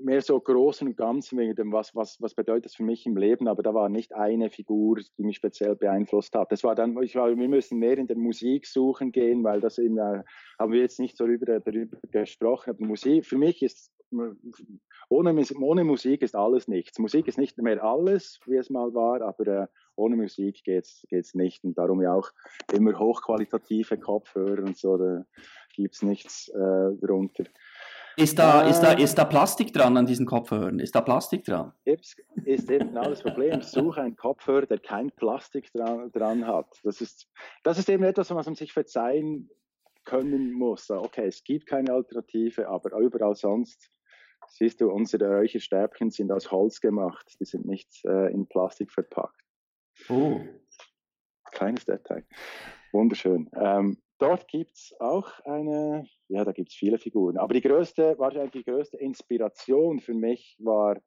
mehr so großen und ganzen, wegen dem, was, was, was bedeutet das für mich im Leben, aber da war nicht eine Figur, die mich speziell beeinflusst hat. Das war dann, ich war, wir müssen mehr in der Musik suchen gehen, weil das eben, äh, haben wir jetzt nicht so darüber, darüber gesprochen. Aber Musik, für mich ist, ohne, ohne Musik ist alles nichts. Musik ist nicht mehr alles, wie es mal war, aber äh, ohne Musik geht es nicht. Und darum ja auch immer hochqualitative Kopfhörer und so, da gibt es nichts äh, drunter. Ist da, äh, ist, da, ist da Plastik dran an diesen Kopfhörern? Ist da Plastik dran? Ist eben genau das Problem. Suche einen Kopfhörer, der kein Plastik dran, dran hat. Das ist, das ist eben etwas, was man sich verzeihen können muss. Okay, es gibt keine Alternative, aber überall sonst siehst du, unsere Räucherstäbchen sind aus Holz gemacht. Die sind nicht äh, in Plastik verpackt. Oh. Kleines Detail. Wunderschön. Ähm, dort gibt es auch eine, ja, da gibt es viele Figuren. Aber die größte, wahrscheinlich die größte Inspiration für mich war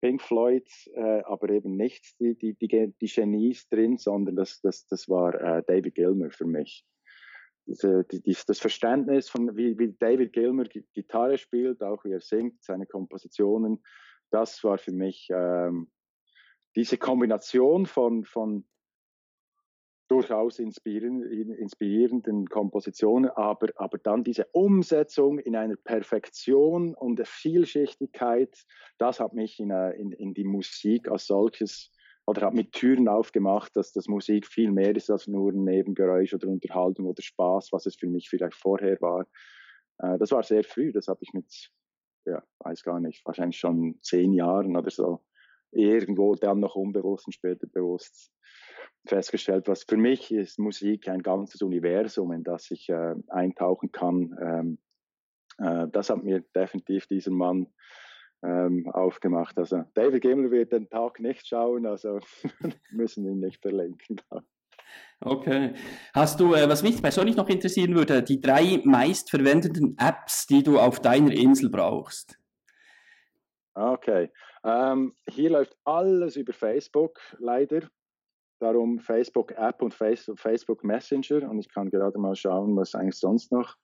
Pink Floyd, äh, aber eben nicht die, die, die, die, Genies drin, sondern das, das, das war äh, David Gilmer für mich. Diese, die, das Verständnis von, wie, wie David Gilmer Gitarre spielt, auch wie er singt, seine Kompositionen, das war für mich ähm, diese Kombination von, von durchaus inspirierenden Kompositionen, aber, aber dann diese Umsetzung in einer Perfektion und der Vielschichtigkeit, das hat mich in, äh, in, in die Musik als solches oder hat mit Türen aufgemacht, dass das Musik viel mehr ist als nur ein Nebengeräusch oder Unterhaltung oder Spaß, was es für mich vielleicht vorher war. Äh, das war sehr früh, das habe ich mit, ja, weiß gar nicht, wahrscheinlich schon zehn Jahren oder so irgendwo dann noch unbewusst und später bewusst festgestellt, was für mich ist Musik ein ganzes Universum, in das ich äh, eintauchen kann. Ähm, äh, das hat mir definitiv dieser Mann ähm, aufgemacht. Also David Gemmler wird den Tag nicht schauen, also müssen ihn nicht verlinken. Okay. Hast du, äh, was mich persönlich noch interessieren würde, die drei meistverwendeten Apps, die du auf deiner Insel brauchst? Okay. Ähm, hier läuft alles über Facebook, leider. Darum Facebook App und Facebook Messenger. Und ich kann gerade mal schauen, was eigentlich sonst noch.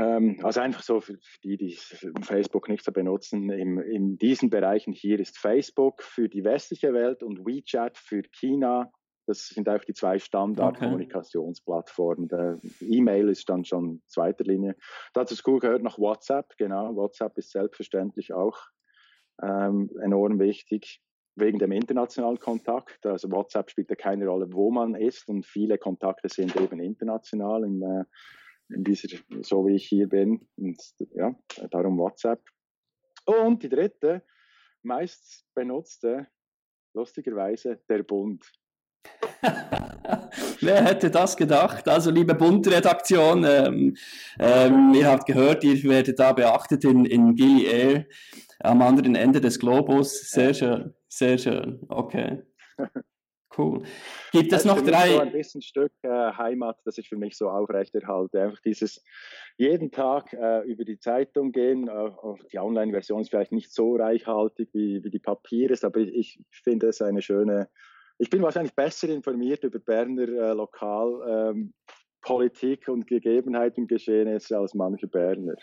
Ähm, also einfach so für, die, die Facebook nicht so benutzen. Im, in diesen Bereichen hier ist Facebook für die westliche Welt und WeChat für China. Das sind auch die zwei Standard-Kommunikationsplattformen. Okay. E-Mail ist dann schon zweiter Linie. Dazu gehört noch WhatsApp. Genau, WhatsApp ist selbstverständlich auch ähm, enorm wichtig wegen dem internationalen Kontakt. Also WhatsApp spielt ja keine Rolle, wo man ist und viele Kontakte sind eben international in, äh, in dieser, so wie ich hier bin. Und ja, darum WhatsApp. Und die dritte, meist benutzte, lustigerweise, der Bund. Wer hätte das gedacht? Also, liebe Bundredaktion, ähm, ähm, ihr habt gehört, ihr werdet da beachtet in, in Gili Air am anderen Ende des Globus. Sehr schön, sehr schön. Okay. Cool. Gibt es noch drei? So ein bisschen Stück äh, Heimat, das ich für mich so aufrechterhalte. Einfach dieses jeden Tag äh, über die Zeitung gehen. Äh, die Online-Version ist vielleicht nicht so reichhaltig wie, wie die Papier ist, aber ich, ich finde es eine schöne. Ich bin wahrscheinlich besser informiert über Berner äh, Lokalpolitik ähm, und Gegebenheiten und Geschehnisse als manche Berner.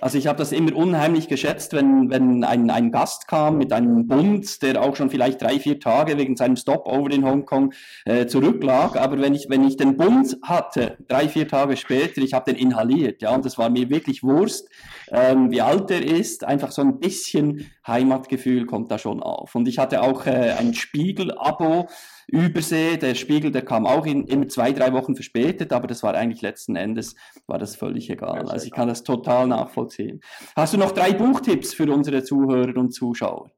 Also ich habe das immer unheimlich geschätzt, wenn, wenn ein, ein Gast kam mit einem Bund, der auch schon vielleicht drei, vier Tage wegen seinem Stopover in Hongkong äh, zurücklag. Aber wenn ich, wenn ich den Bund hatte, drei, vier Tage später, ich habe den inhaliert, ja, und das war mir wirklich Wurst, ähm, wie alt er ist, einfach so ein bisschen Heimatgefühl kommt da schon auf. Und ich hatte auch äh, ein Spiegel-Abo, Übersee. Der Spiegel, der kam auch in, immer zwei, drei Wochen verspätet, aber das war eigentlich letzten Endes, war das völlig egal. Also ich kann das total nachvollziehen. Hast du noch drei Buchtipps für unsere Zuhörer und Zuschauer?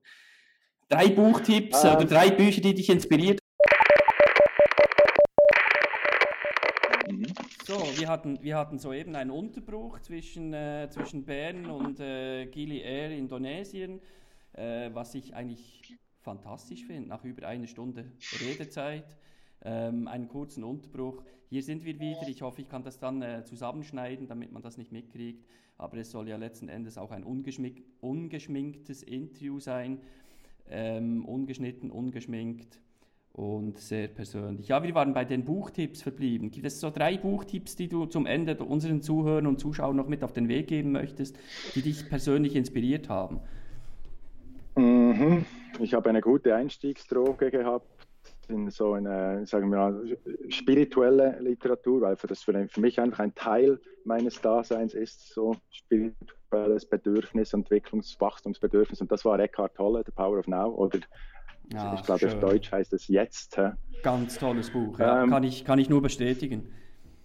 Drei Buchtipps ähm. oder drei Bücher, die dich inspiriert So, wir hatten, wir hatten soeben einen Unterbruch zwischen, äh, zwischen Bern und äh, Gili Air Indonesien, äh, was ich eigentlich fantastisch finde, nach über einer Stunde Redezeit, ähm, einen kurzen Unterbruch. Hier sind wir wieder. Ich hoffe, ich kann das dann äh, zusammenschneiden, damit man das nicht mitkriegt. Aber es soll ja letzten Endes auch ein ungeschmink ungeschminktes Interview sein. Ähm, ungeschnitten, ungeschminkt und sehr persönlich. Ja, wir waren bei den Buchtipps verblieben. Gibt es so drei Buchtipps, die du zum Ende unseren Zuhörern und Zuschauern noch mit auf den Weg geben möchtest, die dich persönlich inspiriert haben? Mhm. Ich habe eine gute Einstiegsdroge gehabt in so eine, sagen wir mal, spirituelle Literatur, weil das für, mich einfach ein Teil meines Daseins ist, so spirituelles Bedürfnis, Entwicklungs-, Wachstumsbedürfnis. Und das war Eckhart Tolle, The Power of Now, oder ja, ich glaube, auf Deutsch heißt es Jetzt. Ganz tolles Buch, ja. ähm, kann, ich, kann ich nur bestätigen.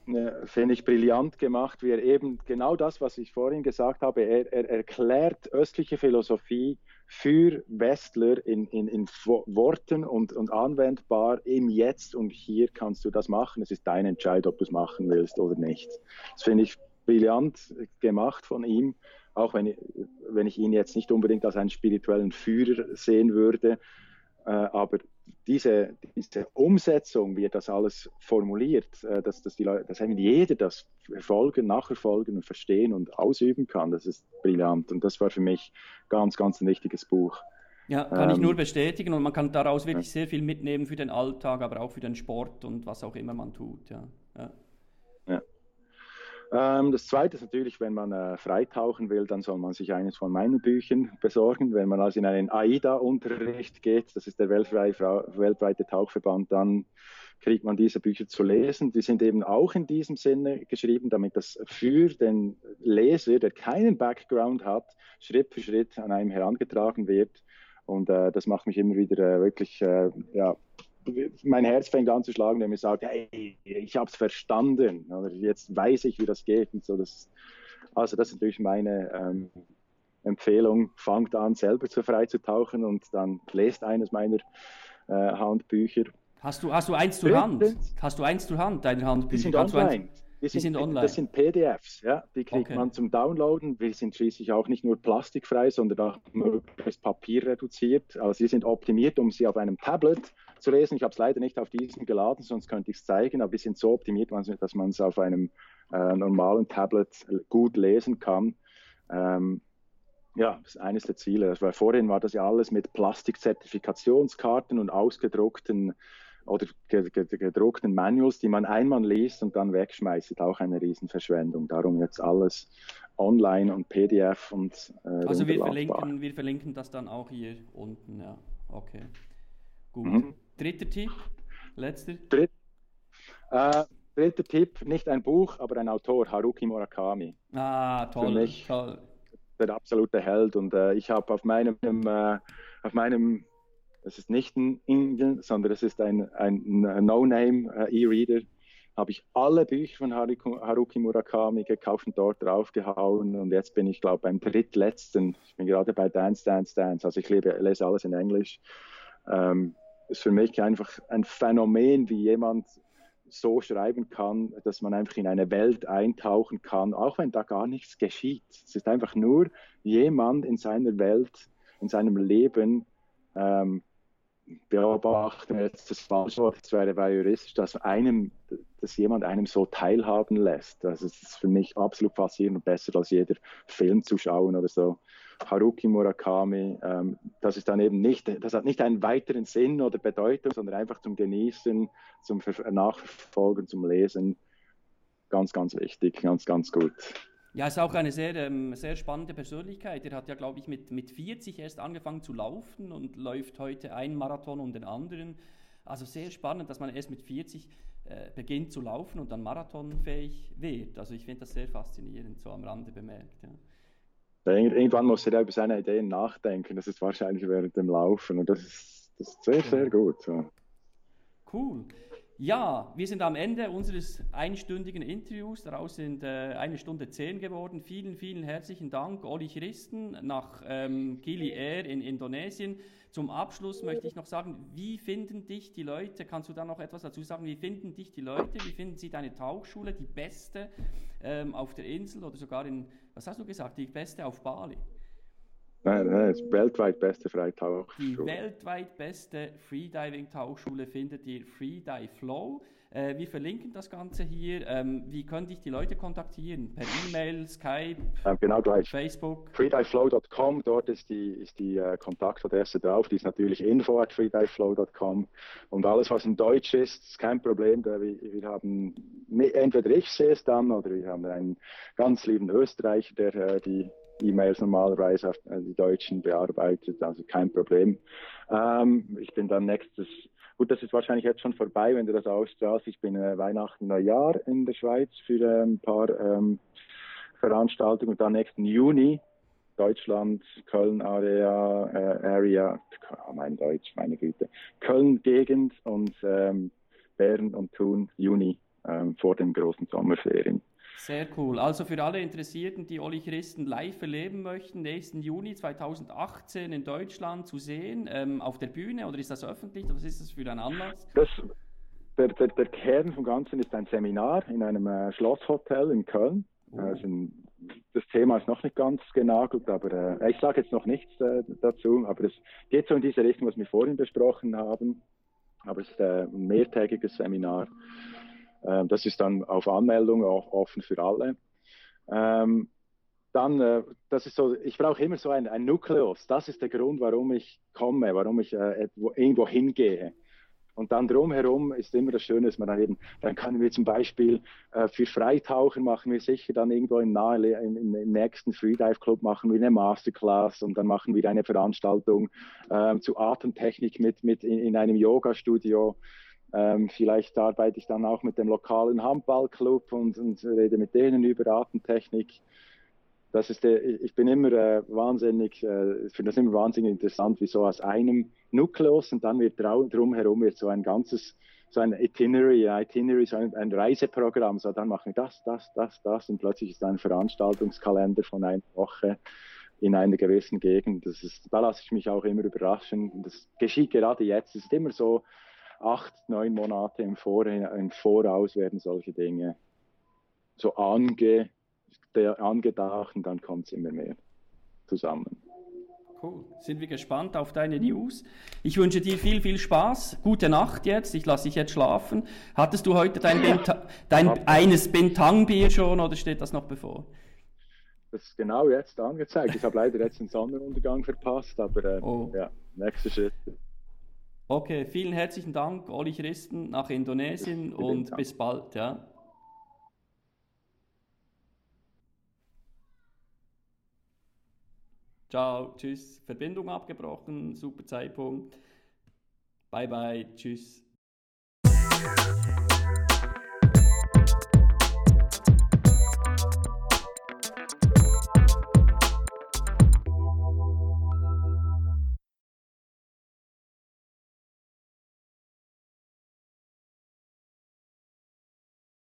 äh, finde ich brillant gemacht, wie er eben genau das, was ich vorhin gesagt habe, er, er erklärt östliche Philosophie für Westler in, in, in Worten und, und anwendbar im Jetzt und hier kannst du das machen. Es ist dein Entscheid, ob du es machen willst oder nicht. Das finde ich brillant gemacht von ihm, auch wenn ich, wenn ich ihn jetzt nicht unbedingt als einen spirituellen Führer sehen würde. Äh, aber diese, diese Umsetzung, wie er das alles formuliert, äh, dass, dass, die Leute, dass eben jeder das verfolgen, nachverfolgen und verstehen und ausüben kann, das ist brillant. Und das war für mich ganz, ganz ein wichtiges Buch. Ja, kann ähm, ich nur bestätigen und man kann daraus wirklich ja. sehr viel mitnehmen für den Alltag, aber auch für den Sport und was auch immer man tut. Ja. ja. Ähm, das Zweite ist natürlich, wenn man äh, freitauchen will, dann soll man sich eines von meinen Büchern besorgen. Wenn man also in einen AIDA-Unterricht geht, das ist der weltweite Tauchverband, dann kriegt man diese Bücher zu lesen. Die sind eben auch in diesem Sinne geschrieben, damit das für den Leser, der keinen Background hat, Schritt für Schritt an einem herangetragen wird. Und äh, das macht mich immer wieder äh, wirklich äh, ja, mein Herz fängt an zu schlagen, wenn mir sagt, hey, ich habe es verstanden, oder jetzt weiß ich, wie das geht. Und so, das, also das ist natürlich meine ähm, Empfehlung. Fangt an, selber zu frei zu tauchen und dann lest eines meiner äh, Handbücher. Hast du, hast du eins zur Hand? Hast du eins zur Hand, deine Handbücher? Die sind online. Die sind, die sind, online. Das sind PDFs, ja, die kriegt okay. man zum Downloaden. Wir sind schließlich auch nicht nur plastikfrei, sondern auch möglichst papierreduziert. Also sie sind optimiert, um sie auf einem Tablet zu lesen. Ich habe es leider nicht auf diesem geladen, sonst könnte ich es zeigen, aber wir sind so optimiert, dass man es auf einem äh, normalen Tablet gut lesen kann. Ähm, ja, das ist eines der Ziele. Weil vorhin war das ja alles mit Plastikzertifikationskarten und ausgedruckten oder gedruckten Manuals, die man einmal liest und dann wegschmeißt, auch eine Riesenverschwendung. Darum jetzt alles online und PDF und äh, Also wir verlinken, wir verlinken das dann auch hier unten, ja. Okay. Gut. Mhm. Dritter Tipp, letzter. Dritt, äh, dritter Tipp, nicht ein Buch, aber ein Autor, Haruki Murakami. Ah, toll. Für mich toll. der absolute Held und äh, ich habe auf meinem, äh, auf meinem das ist nicht ein Indien, sondern es ist ein, ein No-Name äh. Habe ich alle Bücher von Haruki Murakami gekauft und dort draufgehauen. Und jetzt bin ich, glaube ich, beim drittletzten. Ich bin gerade bei Dance, Dance, Dance. Also ich lebe, lese alles in Englisch. Ähm, ist für mich einfach ein Phänomen, wie jemand so schreiben kann, dass man einfach in eine Welt eintauchen kann, auch wenn da gar nichts geschieht. Es ist einfach nur jemand in seiner Welt, in seinem Leben ähm, beobachten, jetzt das falsche Wort, das wäre bei juristisch, dass einem, dass jemand einem so teilhaben lässt. Das ist für mich absolut faszinierend und besser als jeder Film zu schauen oder so. Haruki Murakami, ähm, das ist dann eben nicht, das hat nicht einen weiteren Sinn oder Bedeutung, sondern einfach zum Genießen, zum Nachverfolgen, zum Lesen. Ganz, ganz wichtig, ganz, ganz gut. Ja, ist auch eine sehr, ähm, sehr spannende Persönlichkeit. Er hat ja, glaube ich, mit, mit 40 erst angefangen zu laufen und läuft heute einen Marathon um den anderen. Also sehr spannend, dass man erst mit 40 äh, beginnt zu laufen und dann marathonfähig wird. Also ich finde das sehr faszinierend, so am Rande bemerkt. Ja. Irgendwann muss er über seine Ideen nachdenken. Das ist wahrscheinlich während dem Laufen und das ist, das ist sehr, sehr gut. Ja. Cool. Ja, wir sind am Ende unseres einstündigen Interviews. Daraus sind äh, eine Stunde zehn geworden. Vielen, vielen herzlichen Dank, Oli Christen, nach ähm, Gili Air in Indonesien. Zum Abschluss möchte ich noch sagen, wie finden dich die Leute? Kannst du da noch etwas dazu sagen? Wie finden dich die Leute? Wie finden sie deine Tauchschule, die beste ähm, auf der Insel oder sogar in, was hast du gesagt, die beste auf Bali? Nein, nein, das weltweit beste Freitauchschule. Die weltweit beste Freediving-Tauchschule findet ihr Freedive Flow. Äh, wir verlinken das Ganze hier. Ähm, wie können dich die Leute kontaktieren? Per E-Mail, Skype, ähm, genau gleich. Facebook? Freediveflow.com, dort ist die, ist die äh, Kontaktadresse drauf. Die ist natürlich info at freediveflow.com. Und alles, was in Deutsch ist, ist kein Problem. Da wir, wir haben, entweder ich sehe es dann oder wir haben einen ganz lieben Österreicher, der äh, die E-Mails normalerweise auf äh, die Deutschen bearbeitet, also kein Problem. Ähm, ich bin dann nächstes, gut, das ist wahrscheinlich jetzt schon vorbei, wenn du das ausstrahlst. Ich bin äh, Weihnachten, Neujahr in der Schweiz für äh, ein paar ähm, Veranstaltungen und dann nächsten Juni Deutschland, Köln Area, äh, Area, oh mein Deutsch, meine Güte, Köln Gegend und ähm, Bern und Thun Juni ähm, vor den großen Sommerferien. Sehr cool. Also für alle Interessierten, die Olli Christen live erleben möchten, nächsten Juni 2018 in Deutschland zu sehen, ähm, auf der Bühne oder ist das öffentlich? Was ist das für ein Anlass? Das, der, der, der Kern vom Ganzen ist ein Seminar in einem äh, Schlosshotel in Köln. Oh. Also das Thema ist noch nicht ganz genagelt, aber äh, ich sage jetzt noch nichts äh, dazu, aber es geht so in diese Richtung, was wir vorhin besprochen haben. Aber es ist äh, ein mehrtägiges Seminar. Ähm, das ist dann auf Anmeldung auch offen für alle. Ähm, dann, äh, das ist so, ich brauche immer so ein, ein Nukleus. Das ist der Grund, warum ich komme, warum ich äh, irgendwo hingehe. Und dann drumherum ist immer das Schöne, dass man dann eben, dann können wir zum Beispiel äh, für Freitaucher machen wir sicher dann irgendwo im, nahe, im, im nächsten Freedive Club machen wir eine Masterclass und dann machen wir eine Veranstaltung äh, zu Atemtechnik mit, mit in, in einem Yoga-Studio. Ähm, vielleicht arbeite ich dann auch mit dem lokalen Handballclub und, und rede mit denen über Atemtechnik das ist der, ich bin immer äh, wahnsinnig, äh, finde das immer wahnsinnig interessant, wie so aus einem Nukleus und dann wird drumherum wird so ein ganzes, so ein Itinerary, ein Itinerary, so ein, ein, Reiseprogramm, so dann machen wir das, das, das, das und plötzlich ist ein Veranstaltungskalender von einer Woche in einer gewissen Gegend. Das ist, da lasse ich mich auch immer überraschen. Das geschieht gerade jetzt. Es ist immer so acht, neun Monate im, Vor im Voraus werden solche Dinge so ange der angedacht und dann kommt es immer mehr zusammen. Cool. Sind wir gespannt auf deine News. Ich wünsche dir viel, viel Spaß. Gute Nacht jetzt. Ich lasse dich jetzt schlafen. Hattest du heute dein, Benta dein eines Bentang-Bier schon oder steht das noch bevor? Das ist genau jetzt angezeigt. Ich habe leider jetzt den Sonnenuntergang verpasst, aber äh, oh. ja, nächster Schritt. Okay, vielen herzlichen Dank, Olli Christen, nach Indonesien und bis bald. Ja. Ciao, tschüss. Verbindung abgebrochen, super Zeitpunkt. Bye bye, tschüss.